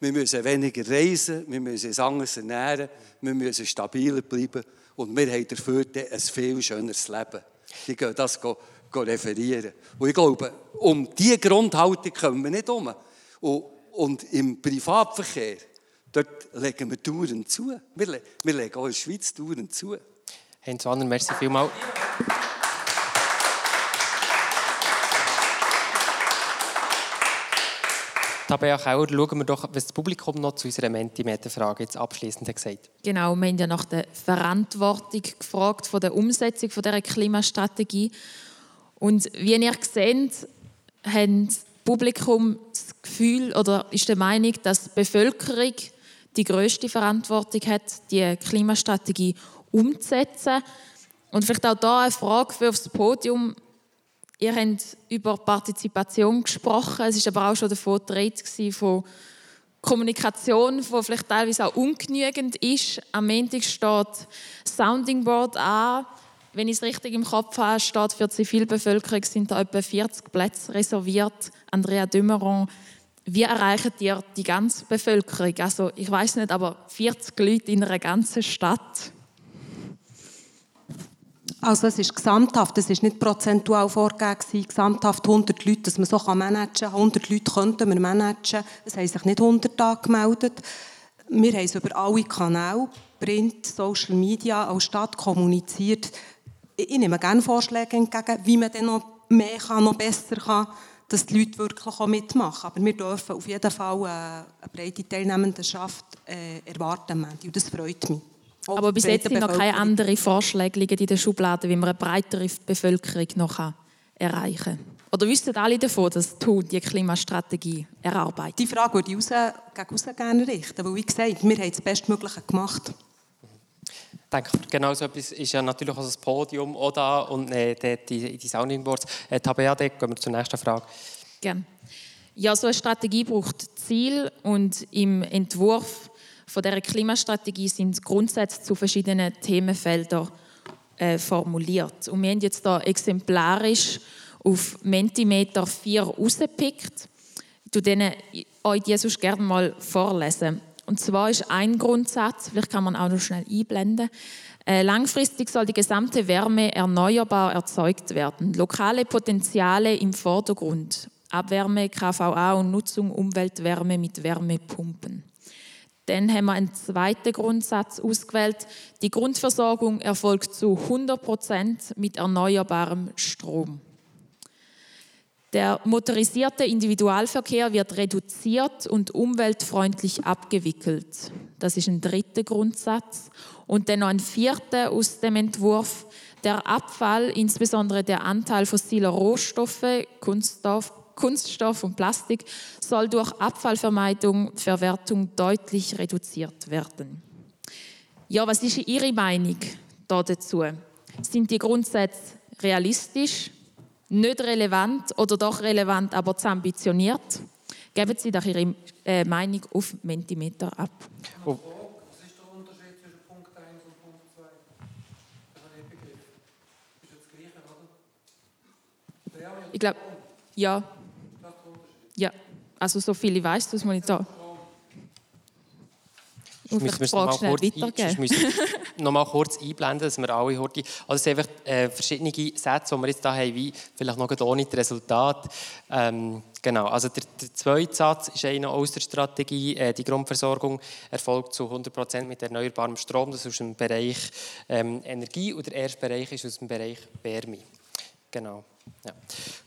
wir müssen weniger reisen, wir müssen uns anders ernähren, wir müssen stabiler bleiben und wir haben dafür ein viel schöneres Leben. Ich gehe das referieren. Und ich glaube, um diese Grundhaltung kommen wir nicht um. Und, im Privatverkehr, dort legen wir Touren zu. Wir, wir legen auch in der Schweiz Touren zu. Heinz Wanner, merci vielmals. Tabea Kauer, schauen wir doch, was das Publikum noch zu unserer Mentimeter-Frage jetzt abschließend gesagt Genau, wir haben ja nach der Verantwortung gefragt von der Umsetzung von dieser Klimastrategie. Und wie ihr seht, hat das Publikum das Gefühl oder ist der Meinung, dass die Bevölkerung die größte Verantwortung hat, die Klimastrategie umzusetzen. Und vielleicht auch da eine Frage für aufs Podium. Ihr habt über Partizipation gesprochen. Es war aber auch schon davon die von Kommunikation, die vielleicht teilweise auch ungenügend ist. Am Montag steht Sounding Board an. Wenn ich es richtig im Kopf habe, steht für die Zivilbevölkerung sind da etwa 40 Plätze reserviert. Andrea Dümmeron, wie erreichen ihr die ganze Bevölkerung? Also ich weiß nicht, aber 40 Leute in einer ganzen Stadt. Also es ist gesamthaft, es ist nicht prozentual vorgegeben, gesamthaft 100 Leute, dass man so managen kann. 100 Leute könnten wir managen. Es haben sich nicht 100 angemeldet. Wir haben es über alle Kanäle, Print, Social Media, als Stadt kommuniziert. Ich nehme gerne Vorschläge entgegen, wie man dann noch mehr kann, noch besser kann, dass die Leute wirklich auch mitmachen. Aber wir dürfen auf jeden Fall eine breite Teilnehmendenschaft äh, erwarten. Und das freut mich. Aber bis jetzt sind noch keine anderen Vorschläge liegen in der Schublade, wie man eine breitere Bevölkerung noch erreichen kann. Oder wissen alle davon, dass TU die Klimastrategie erarbeitet? Die Frage würde ich raus, gegen raus gerne richten, weil wie gesagt, wir haben das Bestmögliche gemacht. Ich denke, genau so etwas ist ja natürlich auch das Podium auch da und äh, die, die Sounding Boards. Äh, Tabea, gehen wir zur nächsten Frage. Gerne. Ja, so eine Strategie braucht Ziel und im Entwurf von der Klimastrategie sind Grundsätze zu verschiedenen Themenfeldern äh, formuliert. Und wir haben jetzt da exemplarisch auf Mentimeter 4 rausgepickt. Ich würde euch die sonst gerne mal vorlesen. Und zwar ist ein Grundsatz, vielleicht kann man auch noch schnell einblenden, äh, langfristig soll die gesamte Wärme erneuerbar erzeugt werden. Lokale Potenziale im Vordergrund. Abwärme, KVA und Nutzung Umweltwärme mit Wärmepumpen. Dann haben wir einen zweiten Grundsatz ausgewählt. Die Grundversorgung erfolgt zu 100 Prozent mit erneuerbarem Strom. Der motorisierte Individualverkehr wird reduziert und umweltfreundlich abgewickelt. Das ist ein dritter Grundsatz. Und dann noch ein vierter aus dem Entwurf. Der Abfall, insbesondere der Anteil fossiler Rohstoffe, Kunststoff, Kunststoff und Plastik, soll durch Abfallvermeidung, Verwertung deutlich reduziert werden. Ja, was ist Ihre Meinung dazu? Sind die Grundsätze realistisch? nicht relevant oder doch relevant, aber zu ambitioniert? Geben Sie doch Ihre äh, Meinung auf Mentimeter ab. Oh. Was ist der Unterschied zwischen Punkt 1 und Punkt 2? Das habe ich begriffen. Ist das Gleiche, oder? Ich glaube, ja. Ja, also so viel ich weiß, das muss ich da. Ich muss die Frage schnell kurz weitergeben. noch mal kurz einblenden, dass wir alle heute... Also es sind einfach äh, verschiedene Sätze, die wir jetzt hier haben, wie vielleicht noch ohne das Resultat. Ähm, genau, also der, der, zweite Satz ist einer aus der Strategie. Äh, die Grundversorgung erfolgt zu 100% mit erneuerbarem Strom. Das ist aus dem Bereich ähm, Energie und der erste Bereich ist aus dem Bereich Wärme. Genau. Ja.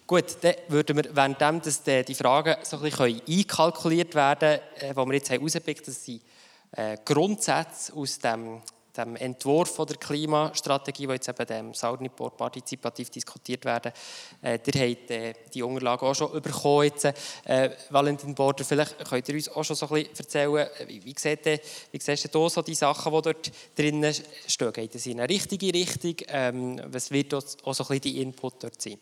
Gut, dann würden wir, währenddem dass die Fragen so ein bisschen einkalkuliert werden können, äh, die wir jetzt herausgepickt haben, dass sie äh, Grundsätze aus dem, dem Entwurf der Klimastrategie, die jetzt eben dem Saurniport partizipativ diskutiert werden. Äh, ihr habt äh, die Unterlagen auch schon bekommen. Jetzt, äh, Valentin Border, vielleicht könnt ihr uns auch schon so ein bisschen erzählen, äh, wie, wie, seht ihr, wie siehst du so die Sachen, die dort drinnen stehen? Geht es in eine richtige Richtung? Ähm, was wird auch so ein bisschen die Input dort sein?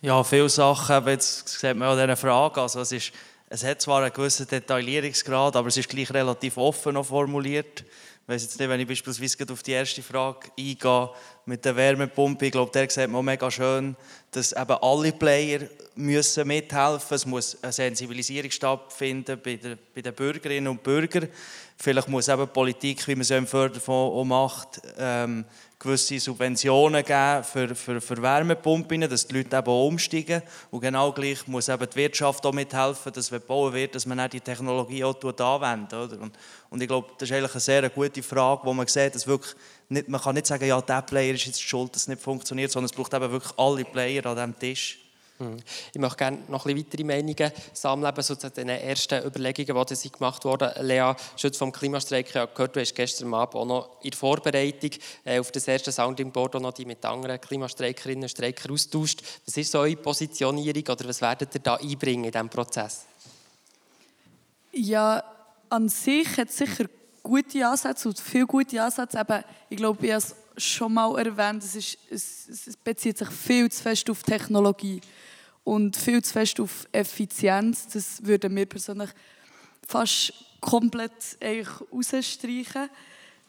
Ja, viele Sachen, jetzt sieht man auch diese Frage, also es ist es hat zwar einen gewissen Detaillierungsgrad, aber es ist gleich relativ offen noch formuliert. Ich weiß jetzt nicht, wenn ich beispielsweise auf die erste Frage eingehe mit der Wärmepumpe, ich glaube, der sieht man mega schön, dass eben alle Player müssen mithelfen müssen. Es muss eine Sensibilisierung stattfinden bei, der, bei den Bürgerinnen und Bürgern. Vielleicht muss eben Politik, wie man es im Förderfonds auch macht, ähm, gewisse Subventionen geben für, für, für Wärmepumpen, dass die Leute eben umsteigen. Und genau gleich muss eben die Wirtschaft auch mithelfen, dass wenn gebaut wird, dass man auch die Technologie auch anwendet. Oder? Und, und ich glaube, das ist eigentlich eine sehr gute Frage, wo man sieht, dass wirklich nicht, man kann nicht sagen, ja, der Player ist jetzt schuld, dass es nicht funktioniert, sondern es braucht eben wirklich alle Player an diesem Tisch. Hm. Ich möchte gerne noch ein weitere Meinungen sammeln, so zu den ersten Überlegungen, die Sie gemacht wurden. Lea, schon vom Klimastreik gehört, du hast gestern Abend auch noch in der Vorbereitung äh, auf das erste Sounding Board auch noch die mit anderen Klimastreikerinnen und Streikern austauscht. Was ist so eure Positionierung oder was werdet ihr da einbringen in diesem Prozess? Ja, an sich hat es sicher gute Ansätze und viele gute Ansätze. Eben, ich glaube, ich habe es schon mal erwähnt, es, ist, es, es bezieht sich viel zu fest auf Technologie und viel zu fest auf Effizienz. Das würde mir persönlich fast komplett rausstreichen.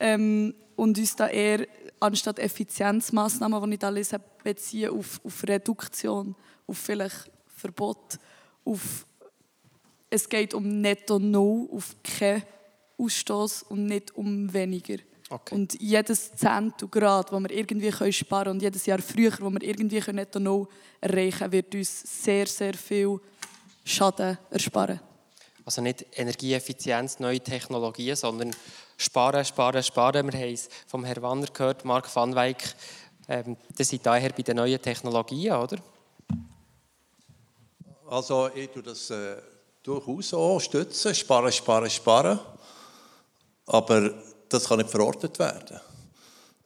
Ähm, und uns da eher anstatt Effizienzmaßnahmen, die ich da lese, beziehen auf, auf Reduktion, auf vielleicht Verbot, auf es geht um Netto Null, auf keinen Ausstoß und nicht um weniger. Okay. Und jedes Cent und Grad, das wir irgendwie sparen können und jedes Jahr früher, wo wir irgendwie Netto Null erreichen können, wird uns sehr, sehr viel Schaden ersparen. Also nicht Energieeffizienz, neue Technologien, sondern sparen, sparen, sparen. Wir haben es vom Herrn Wanner gehört, Mark van Weyck. Ähm, das sind daher bei den neuen Technologien, oder? Also ich tue das äh, durchaus auch stützen, sparen, sparen, sparen. Aber das kann nicht verordnet werden.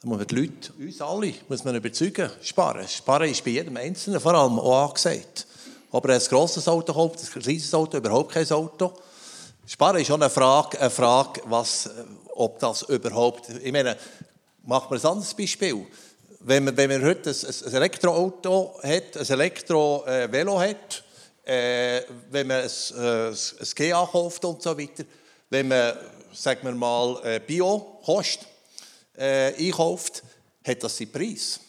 Da muss man die Leute, uns alle, muss man überzeugen, sparen. Sparen ist bei jedem Einzelnen vor allem auch angesagt. Ob er ein grosses Auto kauft, ein kleines Auto, überhaupt kein Auto. Sparen ist schon eine Frage, eine Frage was, ob das überhaupt... Ich meine, machen wir ein anderes Beispiel. Wenn man, wenn man heute ein, ein Elektroauto hat, ein Elektro-Velo hat, äh, wenn man ein, ein, ein GA kauft und so weiter, wenn man sagen wir mal, äh, Bio-Kost äh, einkauft, hat das seinen Preis.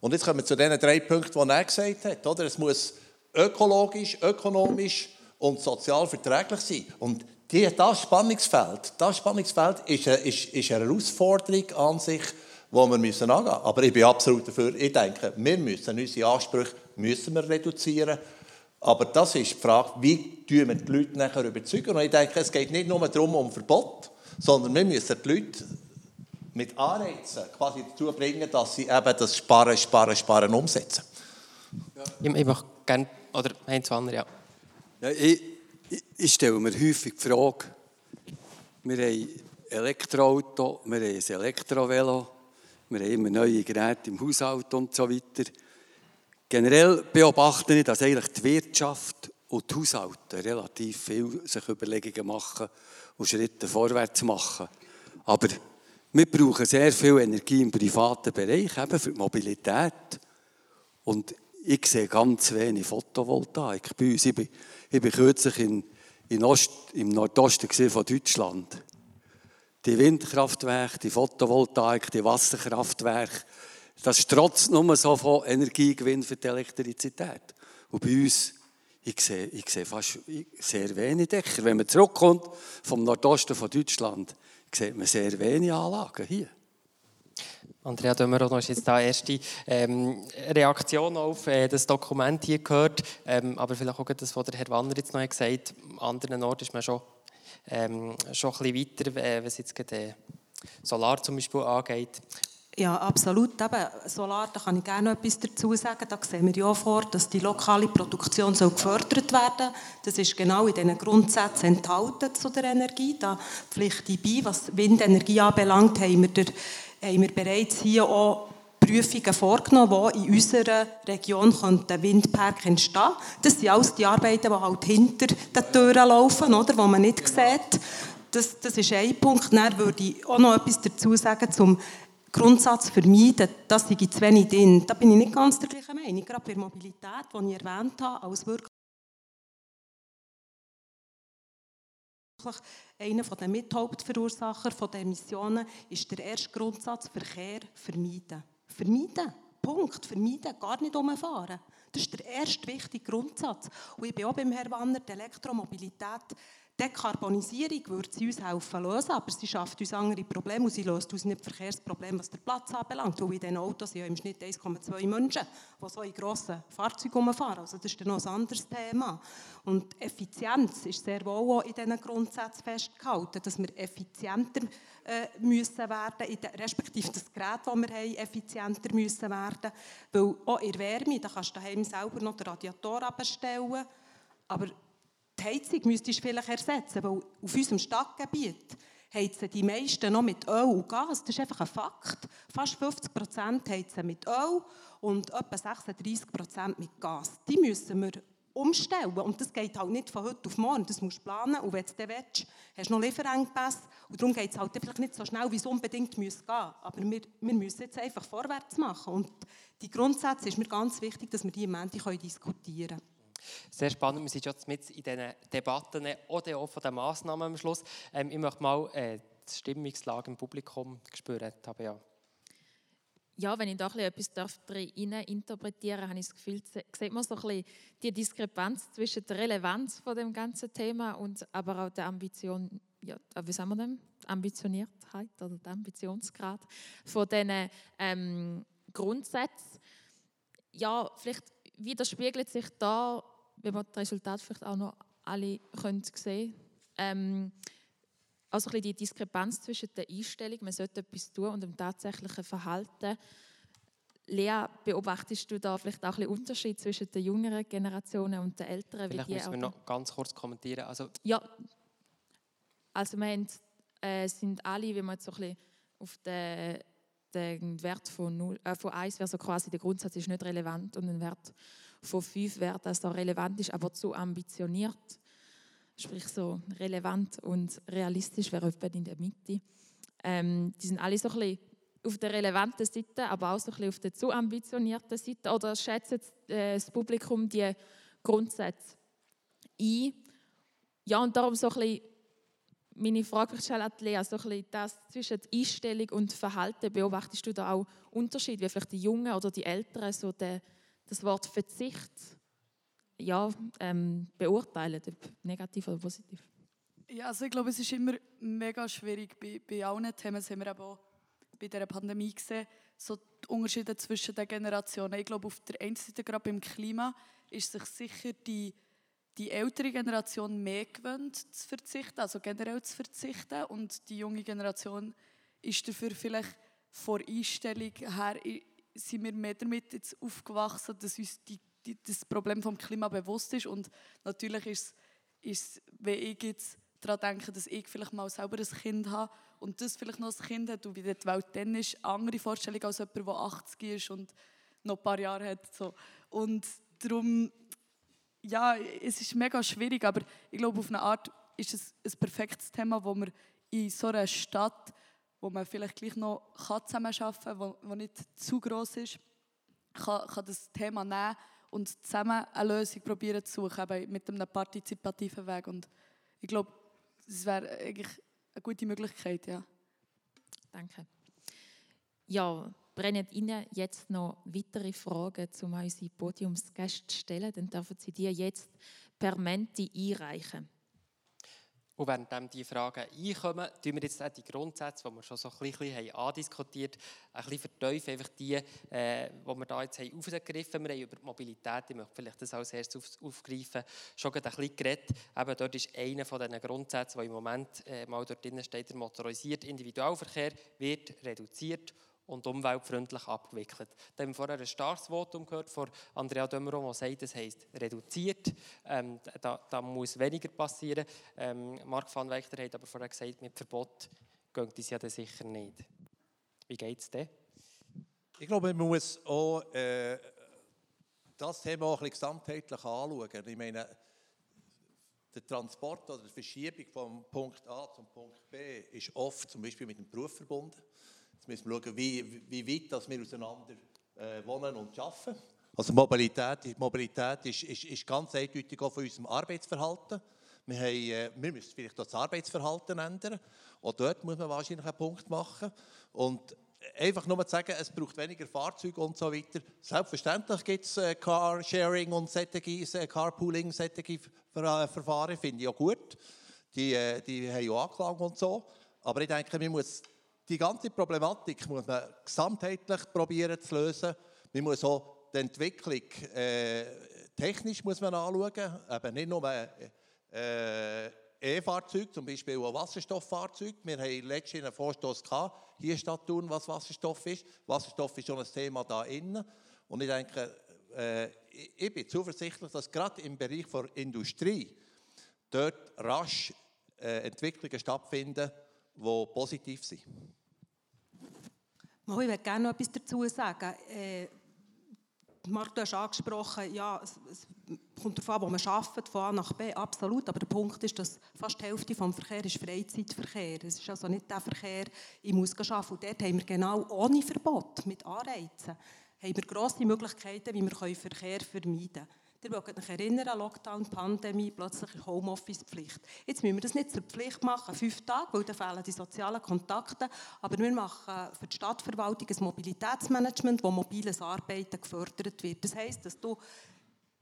Und jetzt kommen wir zu den drei Punkten, die er gesagt hat. Oder? Es muss ökologisch, ökonomisch und sozial verträglich sein. Und die, das Spannungsfeld, das Spannungsfeld ist, eine, ist, ist eine Herausforderung an sich, die wir müssen angehen müssen. Aber ich bin absolut dafür, ich denke, wir müssen unsere Ansprüche müssen wir reduzieren. Aber das ist die Frage, wie tun wir die Leute nachher überzeugen. Und ich denke, es geht nicht nur darum, um Verbot, sondern wir müssen die Leute mit Anreizen quasi dazu bringen, dass sie eben das Sparen, Sparen, Sparen umsetzen. Ja. Ich, möchte gerne, oder Heinz Wanner, ja. ja ich, ich, ich stelle mir häufig die Frage, wir haben Elektroauto, wir haben ein Elektrovelo, wir haben immer neue Geräte im Haushalt und so weiter. Generell beobachte ich, dass eigentlich die Wirtschaft und die Haushalte relativ viel sich Überlegungen machen und Schritte vorwärts machen. Aber wir brauchen sehr viel Energie im privaten Bereich, eben für die Mobilität. Und ich sehe ganz wenig Photovoltaik bei uns. Ich bin, ich bin kürzlich in, in Ost, im Nordosten von Deutschland. Die Windkraftwerke, die Photovoltaik, die Wasserkraftwerke, das strotzt nur so von Energiegewinn für die Elektrizität. Und bei uns, ich sehe, ich sehe fast sehr wenig Dächer. Wenn man zurückkommt vom Nordosten von Deutschland, sieht man sehr wenig Anlagen hier. Andrea Dömerow ist jetzt da erste ähm, Reaktion auf äh, das Dokument hier gehört, ähm, aber vielleicht auch das, was Herr Wanner jetzt noch gesagt hat. An anderen Orten ist man schon, ähm, schon ein bisschen weiter, äh, was jetzt gerade, äh, Solar zum Beispiel angeht. Ja, absolut. Eben, Solar, da kann ich gerne noch etwas dazu sagen. Da sehen wir ja vor, dass die lokale Produktion soll gefördert werden. Das ist genau in diesen Grundsätzen enthalten zu der Energie. Da pflicht ich bei. Was Windenergie anbelangt, haben wir, der, haben wir bereits hier auch Prüfungen vorgenommen, wo in unserer Region Windpark entstehen könnten. Das sind alles die Arbeiten, die halt hinter den Türen laufen, oder, wo man nicht sieht. Das, das ist ein Punkt. Dann würde ich auch noch etwas dazu sagen zum Grundsatz vermeiden, das sei zu wenig drin. Da bin ich nicht ganz der gleichen Meinung. Gerade bei der Mobilität, die ich erwähnt habe, als wirklich einer der Mithauptverursacher der Emissionen ist der erste Grundsatz Verkehr vermeiden. Vermeiden. Punkt. Vermeiden. Gar nicht umfahren. Das ist der erste wichtige Grundsatz. Und ich bin auch beim Herrn Wanner, die Elektromobilität Dekarbonisierung würde sie uns helfen lösen, aber sie schafft uns andere Probleme und sie löst uns nicht Verkehrsprobleme, was den Platz anbelangt. Weil in diesen Autos sind ja im Schnitt 1,2 Menschen, die so in grossen Fahrzeugen fahren. Also das ist dann noch ein anderes Thema. Und Effizienz ist sehr wohl auch in diesen Grundsätzen festgehalten, dass wir effizienter äh, müssen werden, respektive das Gerät, das wir haben, effizienter müssen werden. Weil auch in der Wärme, da kannst du daheim selber noch den Radiator abstellen, aber Heizung müsstest du vielleicht ersetzen, weil auf unserem Stadtgebiet heizen die meisten noch mit Öl und Gas. Das ist einfach ein Fakt. Fast 50 Prozent heizen mit Öl und etwa 36 Prozent mit Gas. Die müssen wir umstellen. Und das geht halt nicht von heute auf morgen. Das musst du planen. Und wenn du dann willst, hast du noch Lieferengpässe. Und darum geht es halt vielleicht nicht so schnell, wie es unbedingt muss gehen Aber wir, wir müssen jetzt einfach vorwärts machen. Und die Grundsätze ist mir ganz wichtig, dass wir die im Moment diskutieren können. Sehr spannend. Wir sind schon mit in diesen Debatten oder auch von den Massnahmen am Schluss. Ähm, ich möchte mal äh, die Stimmungslage im Publikum spüren. Ja. Ja, wenn ich da etwas rein interpretieren darf, habe ich das Gefühl, sieht man so ein bisschen die Diskrepanz zwischen der Relevanz von dem ganzen Thema und aber auch der Ambition, ja, wie sagen wir denn, Ambitioniertheit oder der Ambitionsgrad von diesen ähm, Grundsätzen. Ja, vielleicht widerspiegelt sich da wenn man das Resultat vielleicht auch noch alle können sehen ähm, also ein die Diskrepanz zwischen der Einstellung, man sollte etwas tun, und dem tatsächlichen Verhalten. Lea, beobachtest du da vielleicht auch ein Unterschied zwischen den jüngeren Generationen und den älteren? Vielleicht müssen wir noch ganz kurz kommentieren. Also ja, also wir haben, äh, sind alle, wenn man jetzt so ein bisschen auf den, den Wert von, 0, äh, von 1 wäre so quasi der Grundsatz ist nicht relevant und ein Wert von fünf wäre, dass da relevant ist, aber zu ambitioniert. Sprich so relevant und realistisch wäre etwa in der Mitte. Ähm, die sind alle so ein bisschen auf der relevanten Seite, aber auch so ein bisschen auf der zu ambitionierten Seite. Oder schätzt äh, das Publikum die Grundsätze ein? Ja, und darum so ein bisschen meine Frage stelle an Lea, so ein bisschen das zwischen Einstellung und Verhalten, beobachtest du da auch Unterschied, wie vielleicht die Jungen oder die Älteren so den das Wort Verzicht ja, ähm, beurteilen, ob negativ oder positiv. Ja, also ich glaube, es ist immer mega schwierig. Bei, bei allen Themen das haben wir eben auch bei dieser Pandemie gesehen, so die Unterschiede zwischen den Generationen. Ich glaube, auf der einen Seite, gerade beim Klima, ist sich sicher die, die ältere Generation mehr gewöhnt zu verzichten, also generell zu verzichten. Und die junge Generation ist dafür vielleicht vor Einstellung her, sind wir mehr damit jetzt aufgewachsen, dass uns die, die, das Problem vom Klima bewusst ist. Und natürlich ist es, wenn ich jetzt daran denke, dass ich vielleicht mal selber ein Kind habe und das vielleicht noch ein Kind hat und wie die Welt dann ist, andere Vorstellung als jemand, der 80 ist und noch ein paar Jahre hat. So. Und darum, ja, es ist mega schwierig, aber ich glaube, auf eine Art ist es ein perfektes Thema, wo man in so einer Stadt, wo man vielleicht gleich noch zusammenarbeiten kann, wo, wo nicht zu groß ist, kann, kann das Thema nehmen und zusammen eine Lösung probieren zu suchen, mit einem partizipativen Weg. Und ich glaube, das wäre eigentlich eine gute Möglichkeit, ja. Danke. Ja, brennen Ihnen jetzt noch weitere Fragen, um unsere Podiumsgäste zu stellen, dann dürfen Sie die jetzt per Menti einreichen. Und während diese Fragen einkommen, tun wir jetzt die Grundsätze, die wir schon so ein bisschen haben andiskutiert haben, ein bisschen vertiefen. Einfach die, äh, die wir da jetzt haben aufgegriffen haben. Wir haben über die Mobilität, ich möchte vielleicht das als erstes aufgreifen, schon ein bisschen geredet. Eben dort ist einer von diesen Grundsätzen, der im Moment äh, mal dort drin steht, der motorisierte Individualverkehr wird reduziert und umweltfreundlich abgewickelt. Da haben wir vorher ein starkes Votum gehört von Andrea Dömeron, der sagt, das heisst reduziert. Ähm, da, da, muss weniger passieren. Ähm, Marc van Weichter hat aber vorher gesagt, mit Verbot geht es ja sicher nicht. Wie geht es denn? Ich glaube, man muss auch äh, das Thema auch ein bisschen gesamtheitlich anschauen. Ich meine, der Transport oder die Verschiebung vom Punkt A zum Punkt B ist oft zum Beispiel mit dem Beruf verbunden. Jetzt müssen wir schauen, wie, wie weit dass wir auseinander äh, wohnen und arbeiten. Also Mobilität, Mobilität ist, ist, ist ganz eindeutig auch von unserem Arbeitsverhalten. Wir, haben, äh, wir müssen vielleicht das Arbeitsverhalten ändern. Auch dort muss man wahrscheinlich einen Punkt machen. Und einfach nur zu sagen, es braucht weniger Fahrzeuge und so weiter. Selbstverständlich gibt es äh, Carsharing und solche, äh, Carpooling, solche äh, Verfahren, finde ich auch gut. Die, äh, die haben auch Anklang und so. Aber ich denke, man muss die ganze Problematik muss man gesamtheitlich probieren zu lösen. Man muss auch die Entwicklung äh, technisch muss man anschauen, eben nicht nur äh, E-Fahrzeuge, zum Beispiel auch Wasserstofffahrzeuge. Wir haben letztens einen Vorstoß gehabt, hier statt tun, was Wasserstoff ist. Wasserstoff ist schon ein Thema da innen. Und ich denke, äh, ich bin zuversichtlich, dass gerade im Bereich der Industrie dort rasch äh, Entwicklungen stattfinden, die positiv sind. Ich würde gerne noch etwas dazu sagen. Äh, Marc, du hast angesprochen, ja, es, es kommt darauf an, wo man arbeitet, von A nach B, absolut. Aber der Punkt ist, dass fast die Hälfte des Verkehrs ist Freizeitverkehr. Es ist also nicht der Verkehr, ich muss arbeiten. Und dort haben wir genau ohne Verbot, mit Anreizen, haben wir grosse Möglichkeiten, wie wir Verkehr vermeiden können. Ihr mögt euch erinnern, Lockdown, Pandemie, plötzlich Homeoffice-Pflicht. Jetzt müssen wir das nicht zur Pflicht machen, fünf Tage, weil dann fehlen die sozialen Kontakte. Aber wir machen für die Stadtverwaltung ein Mobilitätsmanagement, wo mobiles Arbeiten gefördert wird. Das heisst, dass du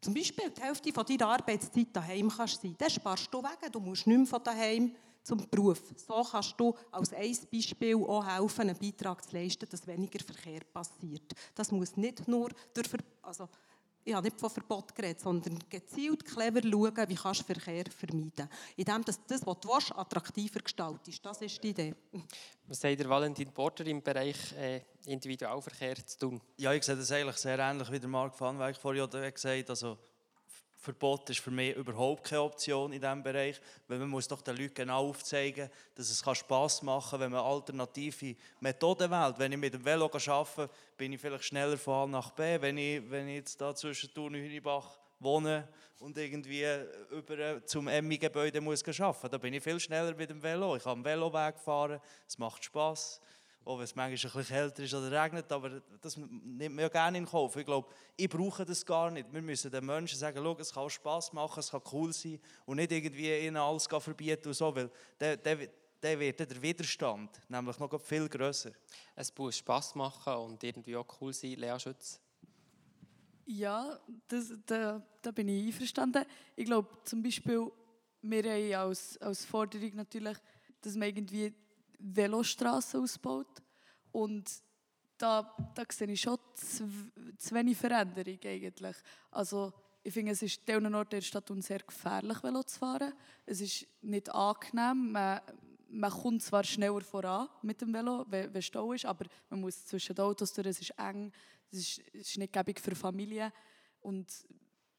zum Beispiel die Hälfte von deiner Arbeitszeit daheim kannst sein. Das sparst du weg. Du musst nicht mehr von daheim zum Beruf. So kannst du als ein Beispiel auch helfen, einen Beitrag zu leisten, dass weniger Verkehr passiert. Das muss nicht nur durch, also ich habe nicht von Verbot geredet, sondern gezielt clever schauen, wie kannst du Verkehr vermeiden Indem dass das, was du willst, attraktiver gestaltest. Das ist die Idee. Was sagt der Valentin Porter im Bereich äh, Individualverkehr zu tun? Ja, ich sehe das eigentlich sehr ähnlich wie der Marc van Wijk vorhin gesagt hat. Also Verbot ist für mich überhaupt keine Option in diesem Bereich, weil man muss doch den Leuten genau aufzeigen, dass es Spass machen kann, wenn man alternative Methoden wählt. Wenn ich mit dem Velo arbeite, bin ich vielleicht schneller von A nach B. Wenn ich, wenn ich jetzt da zwischen Thun und Hünibach wohne und irgendwie über zum Emmi-Gebäude muss arbeiten, dann bin ich viel schneller mit dem Velo. Ich kann am Veloweg fahren, es macht Spass auch wenn es manchmal ein bisschen kälter ist oder regnet, aber das nimmt man ja gerne in Kauf. Ich glaube, ich brauche das gar nicht. Wir müssen den Menschen sagen, Schau, es kann Spass machen, es kann cool sein und nicht irgendwie ihnen alles verbieten und so, weil der, der, der wird der Widerstand nämlich noch viel grösser. Es muss Spass machen und irgendwie auch cool sein, Lea Schütz. Ja, das, da, da bin ich einverstanden. Ich glaube zum Beispiel, wir haben als, als Forderung natürlich, dass man irgendwie Velostraßen ausbaut. Und da, da sehe ich schon zu, wenig Veränderung eigentlich. Also, ich finde, es ist an Orten der Stadt sehr gefährlich, Velo zu fahren. Es ist nicht angenehm. Man, man kommt zwar schneller voran mit dem Velo, wenn, wenn Stau ist, aber man muss zwischen den Autos durch, es ist eng, es ist, es ist nicht gäbig für Familien. Und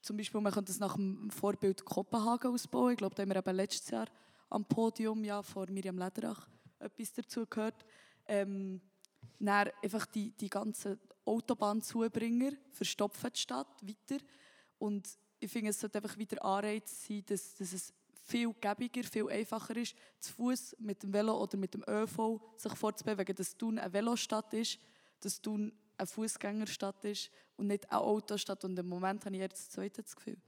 zum Beispiel, man könnte es nach dem Vorbild Kopenhagen ausbauen. Ich glaube, da haben wir eben letztes Jahr am Podium ja, vor Miriam Lederach etwas dazu gehört. Ähm, dann einfach die, die ganzen Autobahnzubringer verstopfen die Stadt weiter. Und ich finde, es sollte einfach wieder Anreiz sein, dass, dass es viel gäbiger, viel einfacher ist, zu Fuß mit dem Velo oder mit dem ÖV sich fortzubewegen, dass Thun eine Velostadt ist, dass Thun eine Fußgängerstadt ist und nicht eine Autostadt. Und im Moment habe ich eher das zweite Gefühl.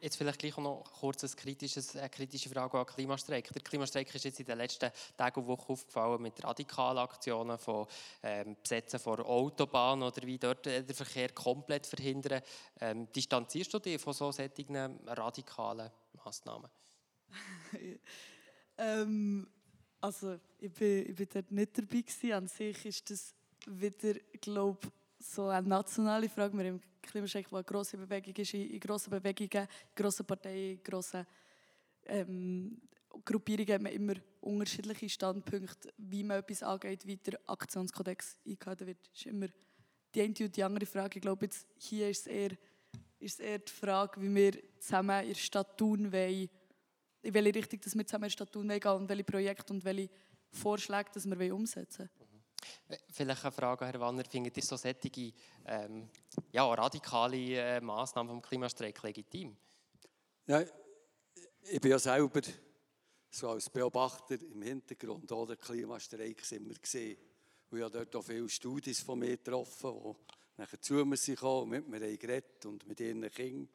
Jetzt vielleicht gleich noch kurz ein kritisches, eine kritische Frage an Klimastreik. Der Klimastreik ist jetzt in den letzten Tagen und Wochen aufgefallen mit radikalen Aktionen von ähm, Besetzen von Autobahnen oder wie dort den Verkehr komplett verhindern. Ähm, distanzierst du dich von so solchen radikalen Massnahmen? ähm, also ich bin, ich bin dort nicht dabei gewesen. An sich ist das wieder, glaube so eine nationale Frage. Wir haben Klimastreik, wo eine grosse Bewegung ist, in grossen Bewegungen, in grossen Parteien, grossen ähm, Gruppierungen hat man immer unterschiedliche Standpunkte, wie man etwas angeht, wie der Aktionskodex eingehalten wird. Das ist immer die eine und die andere Frage. Ich glaube, jetzt hier ist es eher, ist es eher die Frage, wie wir zusammen in der Stadt tun wollen, in welche Richtung dass wir zusammen in der Stadt tun wollen und welche Projekte und welche Vorschläge dass wir umsetzen wollen. Vielleicht eine Frage, Herr Wanner, findet ihr so sättige ähm, ja, radikale äh, Massnahmen vom Klimastreik legitim? Ja, ich bin ja selber so als Beobachter im Hintergrund oder Klimastreiks immer gesehen. Ich habe dort auch viele Studien von mir getroffen, die nachher zu mir sind mit mir haben geredet und mit ihren Kindern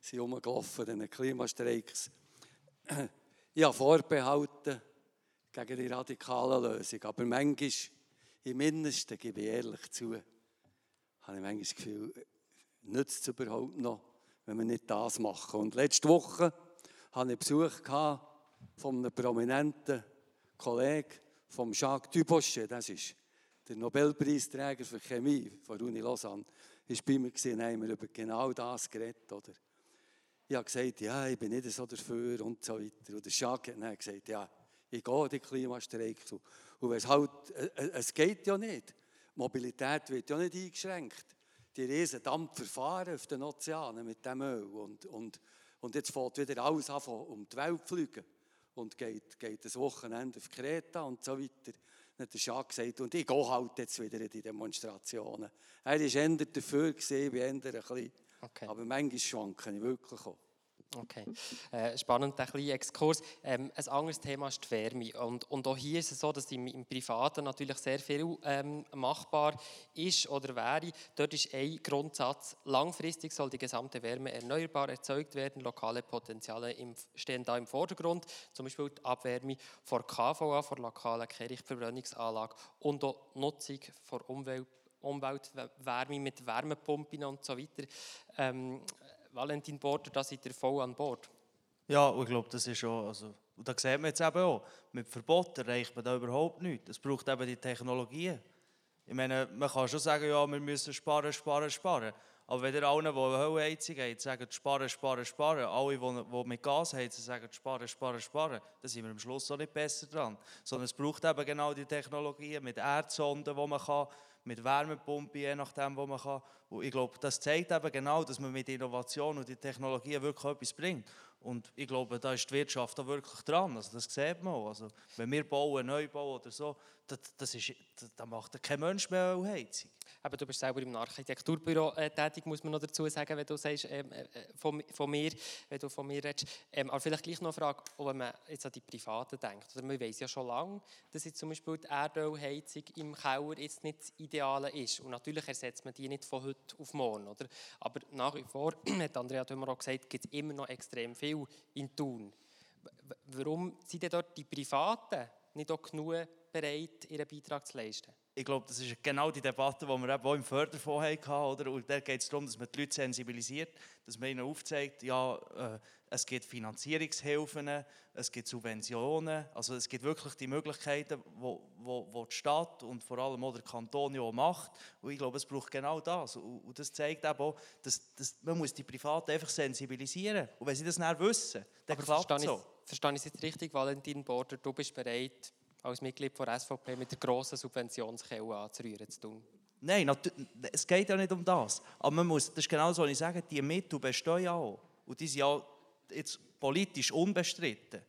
sind rumgelaufen, diesen Klimastreiks. Ich habe Vorbehalte gegen die radikale Lösung, aber manchmal im Innersten, gebe ich ehrlich zu, habe ich manchmal das Gefühl, nützt es überhaupt noch, wenn wir nicht das machen. Und letzte Woche hatte ich Besuch von einem prominenten Kollegen, von Jacques Dubochet, das ist der Nobelpreisträger für Chemie von der Uni Lausanne, ist bei mir gesehen, haben wir über genau das geredet, oder? Ich habe gesagt, ja, ich bin nicht so dafür und so weiter. Und Jacques hat gesagt, ja, ich gehe den Klimastreik zu. Und es, halt, äh, äh, es geht ja nicht. Die Mobilität wird ja nicht eingeschränkt. Die riesen Dampfer fahren auf den Ozeanen mit dem Öl. Und, und, und jetzt fährt wieder alles an, um die Welt zu fliegen. Und geht, geht das Wochenende auf Kreta und so weiter. Dann hat der Jacques gesagt, und ich gehe halt jetzt wieder in die Demonstrationen. Er war eher dafür, gewesen, wie eher ein bisschen. Okay. Aber manchmal schwanke ich wirklich auch. Okay, äh, spannend, ein kleiner Exkurs. Ähm, ein anderes Thema ist die Wärme. Und, und auch hier ist es so, dass im, im Privaten natürlich sehr viel ähm, machbar ist oder wäre. Dort ist ein Grundsatz, langfristig soll die gesamte Wärme erneuerbar erzeugt werden. Lokale Potenziale im, stehen da im Vordergrund. Zum Beispiel die Abwärme vor KVA, vor lokalen Kirchverbrennungsanlage und auch Nutzung vor Umwelt Umweltwärme mit Wärmepumpen und so weiter. Ähm, Valentin Border, da seid ihr voll an Bord. Ja, und ich glaube, das ist schon, also, und da sieht man jetzt eben auch, mit Verboten erreicht man da überhaupt nichts. Es braucht eben die Technologien. Ich meine, man kann schon sagen, ja, wir müssen sparen, sparen, sparen. Aber wenn ihr allen, die eine Höllheizung haben, sagen, sparen, sparen, sparen, alle, die mit Gas heizen, sagen, sparen, sparen, sparen, dann sind wir am Schluss auch nicht besser dran. Sondern es braucht eben genau die Technologien mit Erdsonden, die man kann mit Wärmepumpe, je nachdem, wo man kann. Und ich glaube, das zeigt eben genau, dass man mit Innovation und die Technologie wirklich etwas bringt. Und ich glaube, da ist die Wirtschaft auch wirklich dran. Also das sieht man auch. Also, wenn wir bauen, neu bauen oder so, das, das ist, da macht kein Mensch mehr Heizung. Aber du bist selber im Architekturbüro äh, tätig, muss man noch dazu sagen, wenn du sagst, ähm, äh, von, von, mir, wenn du von mir redest. Ähm, aber vielleicht gleich noch eine Frage, wenn man jetzt an die Privaten denkt. Oder man weiß ja schon lange, dass jetzt zum Beispiel die Erdölheizung im Keller jetzt nicht das Ideale ist. Und natürlich ersetzt man die nicht von heute auf morgen. Oder? Aber nach wie vor, hat Andrea Dömer auch gesagt, gibt es immer noch extrem viel in Thun. Warum sind denn dort die Privaten nicht auch genug bereit, ihren Beitrag zu leisten? Ich glaube, das ist genau die Debatte, die wir eben auch im Förderfonds hatten. Oder? Und da geht es darum, dass man die Leute sensibilisiert, dass man ihnen aufzeigt, ja, äh, es gibt Finanzierungshilfen, es gibt Subventionen, also es gibt wirklich die Möglichkeiten, wo, wo, wo die Stadt und vor allem auch der Kanton ja macht. Und ich glaube, es braucht genau das. Und, und das zeigt eben auch, dass, dass man muss die Privaten einfach sensibilisieren muss. Und wenn sie das nicht wissen, dann klappt es so. Verstehe ich es jetzt richtig, Valentin Border, du bist bereit, als Mitglied der SVP mit der grossen Subventionskelle anzurühren zu tun? Nein, es geht ja nicht um das. Aber man muss, das ist genau so, was ich sage, die Mittel bestehen ja auch. Und die sind ja jetzt politisch unbestritten.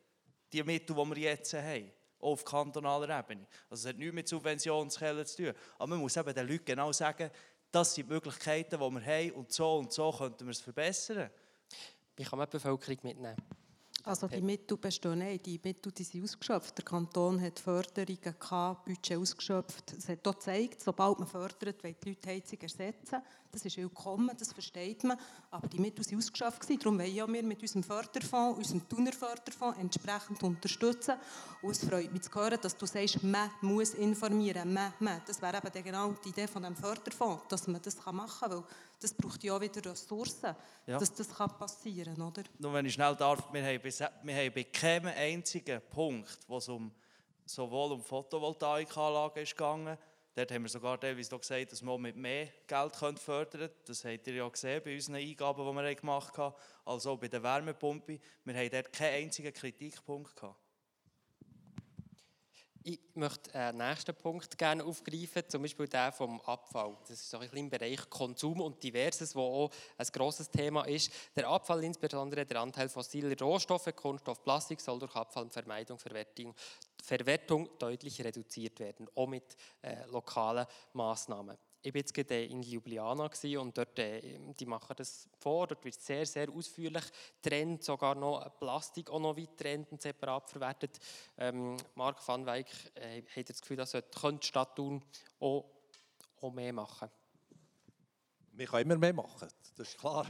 Die Mittel, die wir jetzt haben. Auch auf kantonaler Ebene. Also es hat nichts mit Subventionskellen zu tun. Aber man muss eben den Leuten genau sagen, das sind die Möglichkeiten, die wir haben und so und so könnten wir es verbessern. Wie kann man die Bevölkerung mitnehmen? Also die Mittel bestehen nicht, die Mittel die sind ausgeschöpft. Der Kanton hat Förderungen gehabt, Budget ausgeschöpft. Es hat auch gezeigt, sobald man fördert, wollen die Leute Heizung ersetzen. Das ist willkommen, das versteht man. Aber die Mittel sind ausgeschöpft gewesen. Darum wollen wir mit unserem Förderfonds, unserem Thuner Förderfonds entsprechend unterstützen. Und es freut mich zu hören, dass du sagst, man muss informieren, man, man. Das wäre eben genau die Idee von dem Förderfonds, dass man das machen kann, weil das braucht ja auch wieder Ressourcen, ja. dass das passieren kann, oder? Nur wenn ich schnell darf, wir haben, wir haben bei keinem einzigen Punkt, wo es um, sowohl um Photovoltaikanlagen ist gegangen, dort haben wir sogar teilweise gesagt, dass wir mit mehr Geld fördern können. Das habt ihr ja gesehen bei unseren Eingaben, die wir gemacht haben, als auch bei der Wärmepumpe. Wir haben dort keinen einzigen Kritikpunkt gehabt. Ich möchte einen nächsten Punkt gerne aufgreifen, zum Beispiel den vom Abfall. Das ist ein bisschen im Bereich Konsum und Diverses, wo auch ein grosses Thema ist. Der Abfall, insbesondere der Anteil fossiler Rohstoffe, Kunststoff, Plastik, soll durch Abfallvermeidung, Verwertung, Verwertung deutlich reduziert werden, auch mit äh, lokalen Massnahmen ich war jetzt gerade in Ljubljana und dort, äh, die machen das vor, dort wird sehr, sehr ausführlich getrennt, sogar noch Plastik auch noch weit getrennt und separat verwertet. Ähm, Marc van Weyck, äh, hat das Gefühl, dass könnte die Stadt tun, auch, auch mehr machen? Wir können immer mehr machen, das ist klar.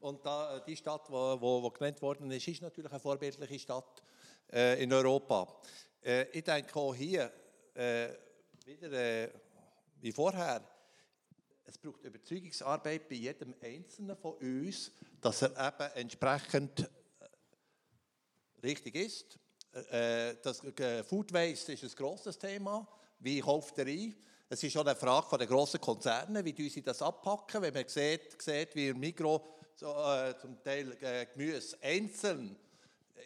Und da, äh, die Stadt, die genannt worden ist, ist natürlich eine vorbildliche Stadt äh, in Europa. Äh, ich denke auch hier, äh, wieder äh, wie vorher, es braucht Überzeugungsarbeit bei jedem Einzelnen von uns, dass er eben entsprechend äh, richtig ist. Äh, das äh, Food Waste ist ein grosses Thema. Wie kauft er ein? Es ist auch eine Frage der grossen Konzerne, wie sie das abpacken. Wenn man sieht, sieht wie im Mikro so, äh, zum Teil äh, Gemüse einzeln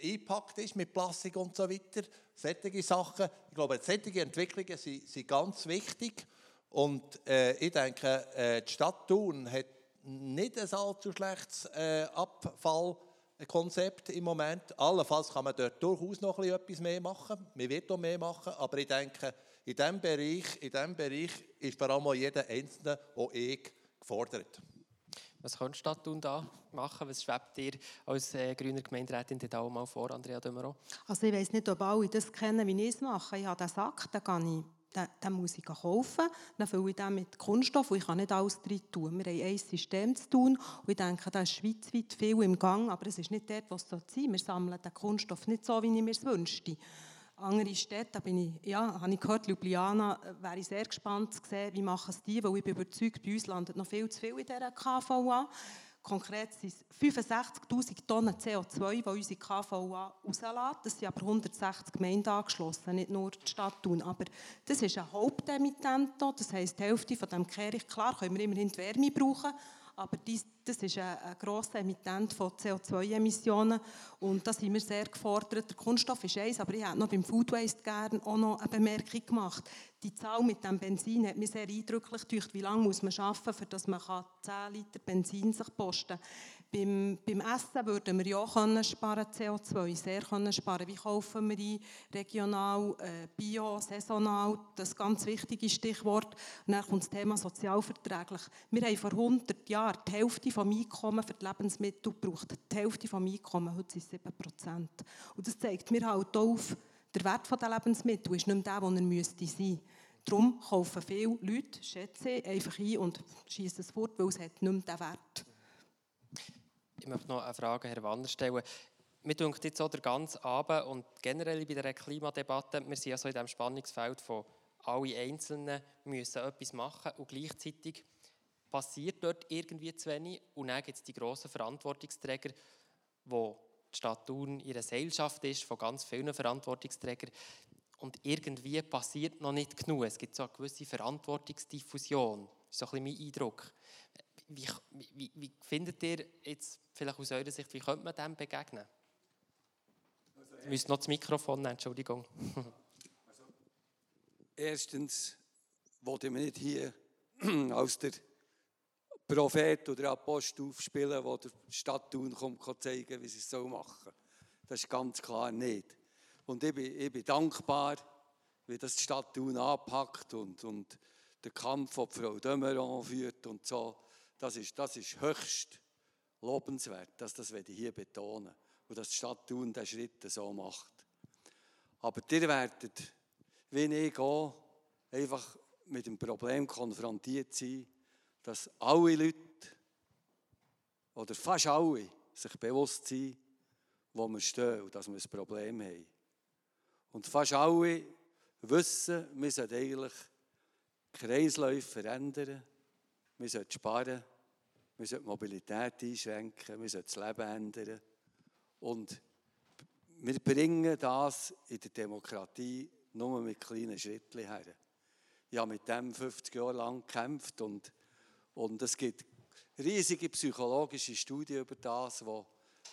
eingepackt ist mit Plastik und so weiter. Solche Sachen. Ich glaube, solche Entwicklungen sind, sind ganz wichtig. Und äh, ich denke, äh, die Stadt Thun hat nicht ein allzu schlechtes äh, Abfallkonzept im Moment. Allenfalls kann man dort durchaus noch etwas mehr machen. Man wird auch mehr machen. Aber ich denke, in diesem Bereich, Bereich ist vor allem jeder Einzelne, auch ich, gefordert. Was könnte die Stadt Thun da machen? Was schwebt dir als äh, grüner Gemeinderätin da mal vor, Andrea Dömero? Also ich weiß nicht, ob alle das kennen, wie ich es mache. Ich habe den Sack, den kann ich den, den muss ich kaufen. Dann fülle ich den mit Kunststoff und ich kann nicht alles drin tun. Wir haben ein System zu tun und ich denke, da ist schweizweit viel im Gang, aber es ist nicht dort, was es sein soll. Wir sammeln den Kunststoff nicht so, wie ich mir es wünschte. Andere Städte, da bin ich, ja, habe ich gehört, Ljubljana, äh, wäre ich sehr gespannt zu sehen, wie machen es die, weil ich bin überzeugt, bei uns landet noch viel zu viel in dieser KVA. Konkret sind es 65'000 Tonnen CO2, die unsere KVA rauslässt. Das sind aber 160 Gemeinden angeschlossen, nicht nur die Stadt Thun. Aber das ist ein Hauptemittent. Das heisst, die Hälfte von dem Kehricht, klar, können wir immerhin die Wärme brauchen, aber dies, das ist ein, ein grosser Emittent von CO2-Emissionen und da sind wir sehr gefordert. Der Kunststoff ist eins, aber ich hätte noch beim Food Waste gerne auch noch eine Bemerkung gemacht. Die Zahl mit dem Benzin hat mir sehr eindrücklich gedacht. Wie lange muss man arbeiten, dass man 10 Liter Benzin sich posten beim, beim Essen würden wir ja auch können sparen, CO2 sehr können sparen. Wie kaufen wir ein? Regional, äh, bio, saisonal, das ganz wichtiges Stichwort. Und dann kommt das Thema sozialverträglich. Wir haben vor 100 Jahren die Hälfte des Einkommens für die Lebensmittel gebraucht. Die Hälfte des Einkommens, heute sind es 7 Prozent. Und das zeigt mir halt auf, der Wert der Lebensmittel ist nicht der, der er müsste sein. Darum kaufen viele Leute, schätze einfach ein und schießen es fort, weil es hat nicht mehr den Wert. Ich möchte noch eine Frage Herr Wanner stellen. Mir denkt jetzt auch der ganze Abend und generell bei der Klimadebatte, wir sind ja so in diesem Spannungsfeld von alle Einzelnen müssen etwas machen und gleichzeitig passiert dort irgendwie zu wenig. Und dann gibt es die grossen Verantwortungsträger, wo die Stadt Thun ihre Seilschaft ist, von ganz vielen Verantwortungsträgern. Und irgendwie passiert noch nicht genug. Es gibt so eine gewisse Verantwortungsdiffusion. Das ist so ein bisschen mein Eindruck. Wie, wie, wie findet ihr jetzt, vielleicht aus eurer Sicht, wie könnte man dem begegnen? Also, ich müsste noch das Mikrofon nehmen, Entschuldigung. Also, erstens wollte ich nicht hier aus der Prophet oder Apostel aufspielen, der der Stadt Thun kommt, zeigen, wie sie es so machen. Das ist ganz klar nicht. Und ich bin, ich bin dankbar, wie das die Stadt Thun anpackt und, und der Kampf, den Frau Dömeron führt und so. Das ist, das ist höchst lobenswert, dass das ich hier betonen und dass die Stadt Thun diesen Schritt so macht. Aber ihr werdet, wie ich auch, einfach mit dem Problem konfrontiert sein, dass alle Leute, oder fast alle, sich bewusst sind, wo wir stehen und dass wir ein Problem haben. Und fast alle wissen, wir sollten eigentlich Kreisläufe verändern, wir sollten sparen, wir sollten Mobilität einschränken, wir sollten das Leben ändern. Und wir bringen das in der Demokratie nur mit kleinen Schritten her. Ich habe mit dem 50 Jahre lang gekämpft und und es gibt riesige psychologische Studien über das, die,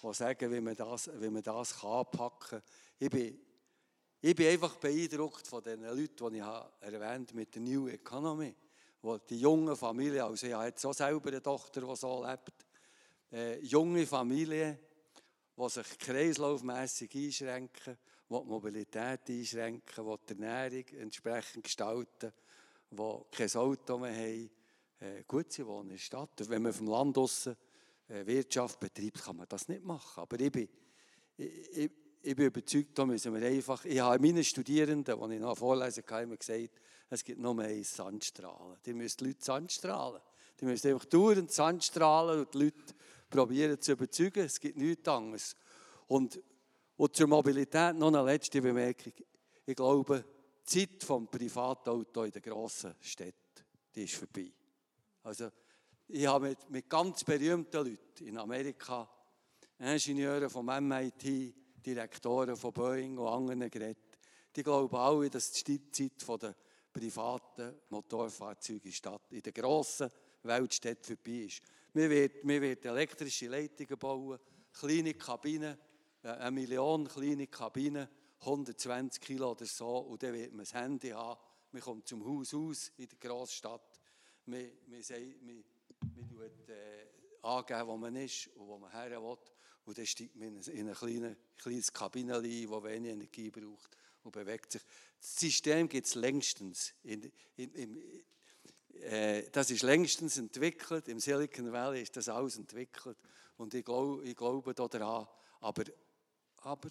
die sagen, wie man das, wie man das kann anpacken kann. Ich bin, einfach beeindruckt von den Leuten, die ich erwähnt mit der New Economy. Wo die junge Familie, also ich habe jetzt auch selber eine Tochter, die so lebt, äh, junge Familie, die sich kreislaufmässig einschränken, die die Mobilität einschränken, die die Ernährung entsprechend gestalten, die kein Auto mehr haben, äh, gut, sie wohnen in der Stadt. Wenn man vom Land aus äh, Wirtschaft betreibt, kann man das nicht machen. Aber ich bin, ich, ich, ich bin überzeugt, da müssen wir einfach, ich habe meinen Studierenden, als ich noch vorlesen kann, immer gesagt, es gibt nur eins Sandstrahlen. Die müssen die Leute Sandstrahlen. Die müssen einfach dauernd Sandstrahlen und die Leute probieren zu überzeugen. Es gibt nichts anderes. Und, und zur Mobilität noch eine letzte Bemerkung. Ich glaube, die Zeit des Privatauto in den grossen Städten, die ist vorbei. Also, ich habe mit, mit ganz berühmten Leuten in Amerika, Ingenieure vom MIT, Direktoren von Boeing und anderen geredet. Die glauben alle, dass die Zeit der privaten Motorfahrzeuge in, Stadt, in den grossen Weltstädten vorbei ist. Wir werden, wir werden elektrische Leitungen bauen, kleine Kabinen, äh, eine Million kleine Kabinen, 120 Kilo oder so, und dann wird man das Handy haben. Man kommt zum Haus aus in der Großstadt man, man, sagt, man, man tut, äh, angeben, wo man ist und wo man her will. Und dann steigt man in ein kleines, kleines das wenig Energie braucht und bewegt sich. Das System gibt es längstens. In, in, in, äh, das ist längstens entwickelt. Im Silicon Valley ist das alles entwickelt. Und ich, glaub, ich glaube daran. Aber, aber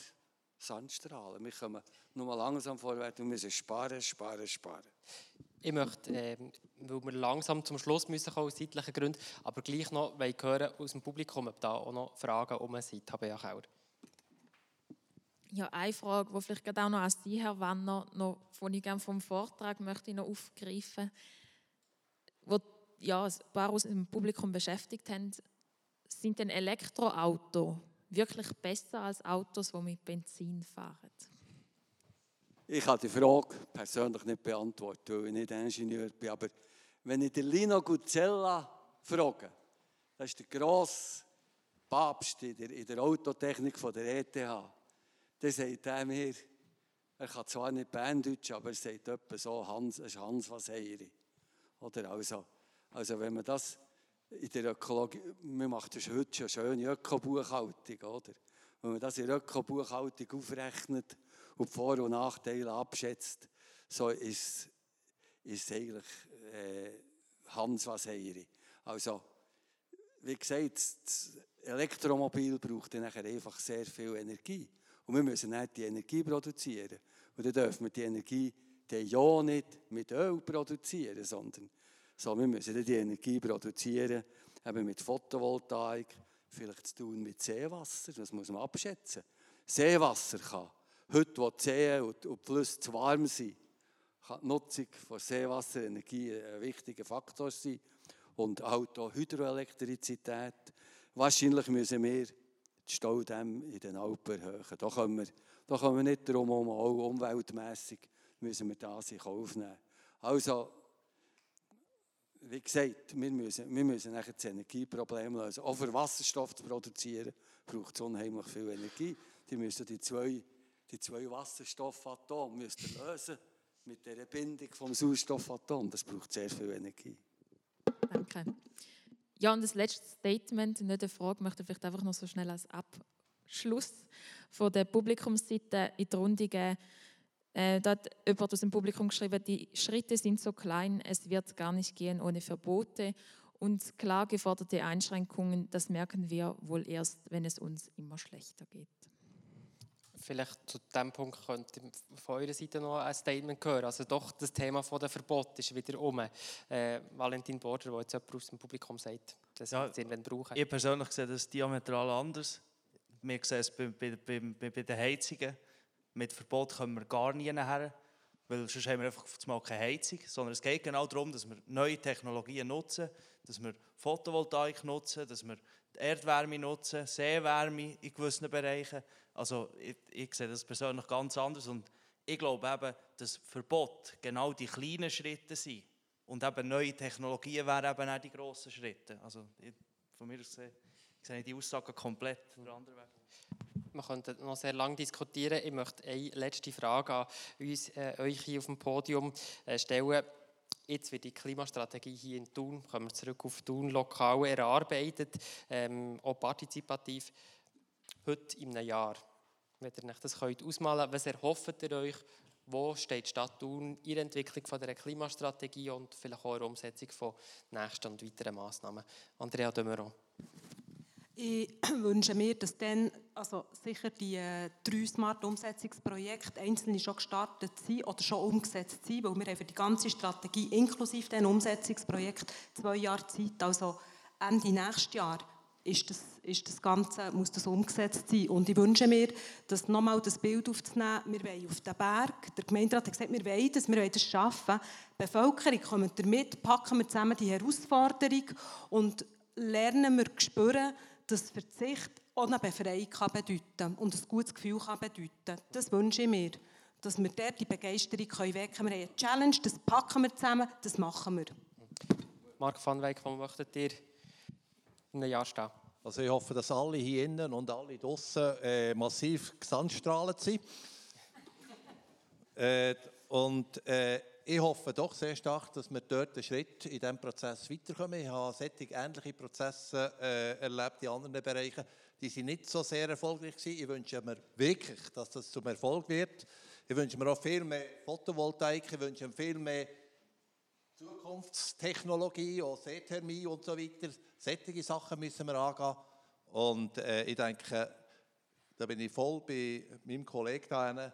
Sandstrahlen. Wir kommen nur mal langsam vorwärts und müssen sparen, sparen, sparen. Ich möchte, äh, weil wir langsam zum Schluss müssen aus zeitlichen Gründen, aber gleich noch hören aus dem Publikum, ob da auch noch Fragen um sind. Habe ich. Ja, eine Frage, die vielleicht auch noch an Sie, Herr Wanner, noch, die ich gerne vom Vortrag möchte noch aufgreifen wo ja, ein paar aus dem Publikum beschäftigt haben, sind denn Elektroautos wirklich besser als Autos, die mit Benzin fahren? Ich kann die Frage persönlich nicht beantworten, weil ich nicht Ingenieur bin. Aber wenn ich den Lino Guzzella frage, das ist der grosse Papst in der, in der Autotechnik von der ETH, dann sagt er mir, er kann zwar nicht Berndeutsch, aber er sagt etwa so, Hans, ist Hans was Heiri. Oder also, also wenn man das in der Ökologie, man macht das heute schon schöne Ökobuchhaltung, oder? Wenn man das in der Ökobuchhaltung aufrechnet und Vor- und Nachteile abschätzt, so ist es eigentlich äh, Hans was Heiri. Also, wie gesagt, das Elektromobil braucht dann einfach sehr viel Energie. Und wir müssen nicht die Energie produzieren. Und dann dürfen wir die Energie dann ja nicht mit Öl produzieren, sondern so, wir müssen die Energie produzieren, eben mit Photovoltaik, vielleicht zu tun mit Seewasser, das muss man abschätzen. Seewasser kann, heute wo die Seen und die Flüsse zu warm sind, kann die Nutzung von Seewasserenergie ein wichtiger Faktor sein und auch Hydroelektrizität. Wahrscheinlich müssen wir die Staudämme in den Alpen erhöhen. Da kommen wir, da kommen wir nicht darum, auch umweltmässig müssen wir das in Kauf nehmen. Also, wie gesagt, wir müssen, wir müssen nachher das Energieproblem lösen. Auch für Wasserstoff zu produzieren, braucht es unheimlich viel Energie. Die müssen die zwei, die zwei Wasserstoffatome müssen lösen mit der Bindung vom Sauerstoffatom. Das braucht sehr viel Energie. Danke. Ja, und das letzte Statement, nicht eine Frage, möchte ich vielleicht einfach noch so schnell als Abschluss von der Publikumsseite in die Runde geben. Äh, da hat jemand aus dem Publikum geschrieben, die Schritte sind so klein, es wird gar nicht gehen ohne Verbote. Und klar geforderte Einschränkungen, das merken wir wohl erst, wenn es uns immer schlechter geht. Vielleicht zu diesem Punkt könnte von eurer Seite noch ein Statement hören. Also doch, das Thema der Verbot ist wieder um. Äh, Valentin Border, der jetzt jemand aus dem Publikum sagt, dass ja, sie irgendwann brauchen. Ich persönlich sehe das diametral anders. Wir sehen es bei, bei, bei, bei den Heizungen. Mit Verbot kommen wir gar nie nachher, weil sonst haben wir einfach mal keine Heizung. Sondern es geht genau darum, dass wir neue Technologien nutzen, dass wir Photovoltaik nutzen, dass wir Erdwärme nutzen, Seewärme in gewissen Bereichen. Also ich, ich sehe das persönlich ganz anders und ich glaube eben, dass Verbot genau die kleinen Schritte sind und eben neue Technologien wären eben auch die grossen Schritte. Also ich, von mir aus gesehen, ich sehe die Aussage komplett der andere Weg. Wir könnten noch sehr lange diskutieren. Ich möchte eine letzte Frage an uns, äh, euch hier auf dem Podium äh, stellen. Jetzt wird die Klimastrategie hier in Thun, kommen wir zurück auf Thun, lokal erarbeitet, ähm, auch partizipativ. Heute in einem Jahr, wenn ihr euch das könnt ausmalen könnt, was erhofft ihr euch, wo steht die Stadt Thun in der Entwicklung von der Klimastrategie und vielleicht auch in der Umsetzung von nächsten und weiteren Massnahmen? Andrea Demeron. Ich wünsche mir, dass dann also sicher die äh, drei Smart-Umsetzungsprojekte einzelne schon gestartet sind oder schon umgesetzt sind, weil wir haben für die ganze Strategie inklusive den Umsetzungsprojekt zwei Jahre Zeit, also Ende nächstes Jahr ist das, ist das Ganze, muss das umgesetzt sein. Und ich wünsche mir, dass nochmal das Bild aufzunehmen, wir wollen auf den Berg, der Gemeinderat hat gesagt, wir wollen das, wir wollen das schaffen. Die Bevölkerung kommt damit, packen wir zusammen die Herausforderung und lernen wir spüren, dass Verzicht auch eine Befreiung kann bedeuten und ein gutes Gefühl kann bedeuten Das wünsche ich mir, dass wir dort die Begeisterung wecken können. Wir haben eine Challenge, das packen wir zusammen, das machen wir. Marc van Weyck, wo möchtet ihr in einem Jahr stehen? Also ich hoffe, dass alle hier innen und alle draußen äh, massiv gesandstrahlt sind. äh, und äh, ich hoffe doch sehr stark, dass wir dort einen Schritt in diesem Prozess weiterkommen. Ich habe solche ähnliche Prozesse äh, erlebt in anderen Bereichen. Die sind nicht so sehr erfolgreich gewesen. Ich wünsche mir wirklich, dass das zum Erfolg wird. Ich wünsche mir auch viel mehr Photovoltaik. Ich wünsche mir viel mehr Zukunftstechnologie, auch Seethermie und so weiter. Solche Sachen müssen wir angehen. Und äh, ich denke, da bin ich voll bei meinem Kollegen da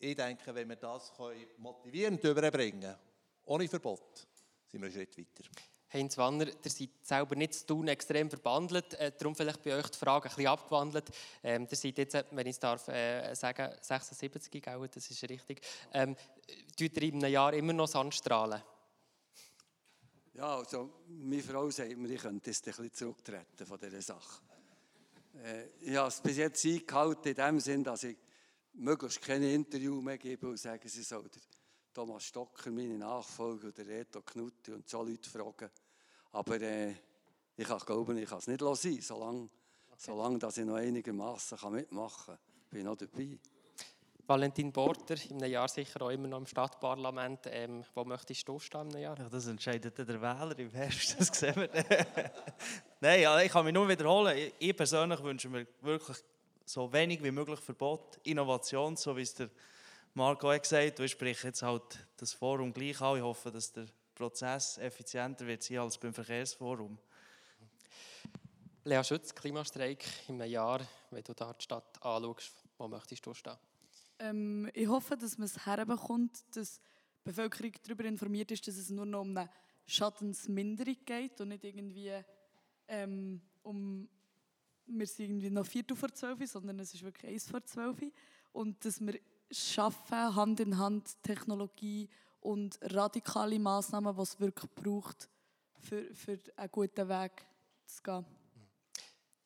ich denke, wenn wir das motivierend überbringen ohne Verbot, sind wir einen Schritt weiter. Heinz Wanner, ihr seid selber nicht zu tun extrem verbandelt, äh, darum vielleicht bei euch die Frage ein bisschen abgewandelt. Ähm, ihr seid jetzt, wenn ich es darf äh, sagen, 76, gell? das ist richtig. Ähm, tut ihr in einem Jahr immer noch Sandstrahlen? Ja, also meine Frau sagt mir, ich könnte jetzt ein bisschen zurücktreten von dieser Sache. Äh, ich habe es bis jetzt eingehalten in dem Sinn, dass ich möglichst keine Interview mehr geben und sagen, sie soll Thomas Stocker, meine Nachfolger, oder Reto Knutti und so Leute fragen. Aber äh, ich glaube, ich kann es nicht sein, solange, okay. solange dass ich noch einigermaßen mitmachen kann. Bin ich noch dabei. Valentin Porter, in einem Jahr sicher auch immer noch im Stadtparlament. Ähm, wo möchtest du stehen einem Jahr? Ja, das entscheidet der Wähler im Herbst, das sehen wir. Nein, ich kann mich nur wiederholen. Ich persönlich wünsche mir wirklich so wenig wie möglich Verbot, Innovation, so wie es der Marco auch gesagt hat. Ich spreche jetzt halt das Forum gleich an. Ich hoffe, dass der Prozess effizienter wird sein als beim Verkehrsforum. Lea Schütz, Klimastreik in einem Jahr, wenn du da die Stadt anschaust, wo möchtest du stehen? Ähm, ich hoffe, dass man es herbekommt, dass die Bevölkerung darüber informiert ist, dass es nur noch um eine Schadensminderung geht und nicht irgendwie ähm, um wir sind irgendwie noch Viertel vor zwölf, sondern es ist wirklich eins vor zwölf. Und dass wir schaffen, Hand in Hand Technologie und radikale Massnahmen, die es wirklich braucht, für, für einen guten Weg zu gehen.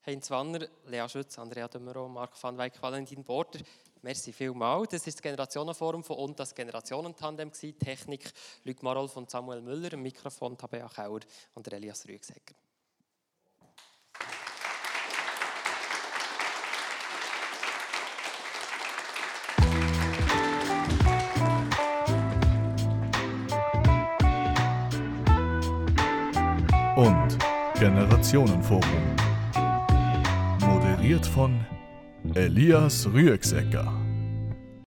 Heinz Wanner, Lea Schütz, Andrea Dömero, Marc van Weyck, Valentin Border. Merci vielmals. Das ist das Generationenforum von und das Generationentandem Technik Luc Marolf und Samuel Müller, Mikrofon Tabea Kauer und Elias Rüegsegger. Generationenforum. Moderiert von Elias Rüegsecker.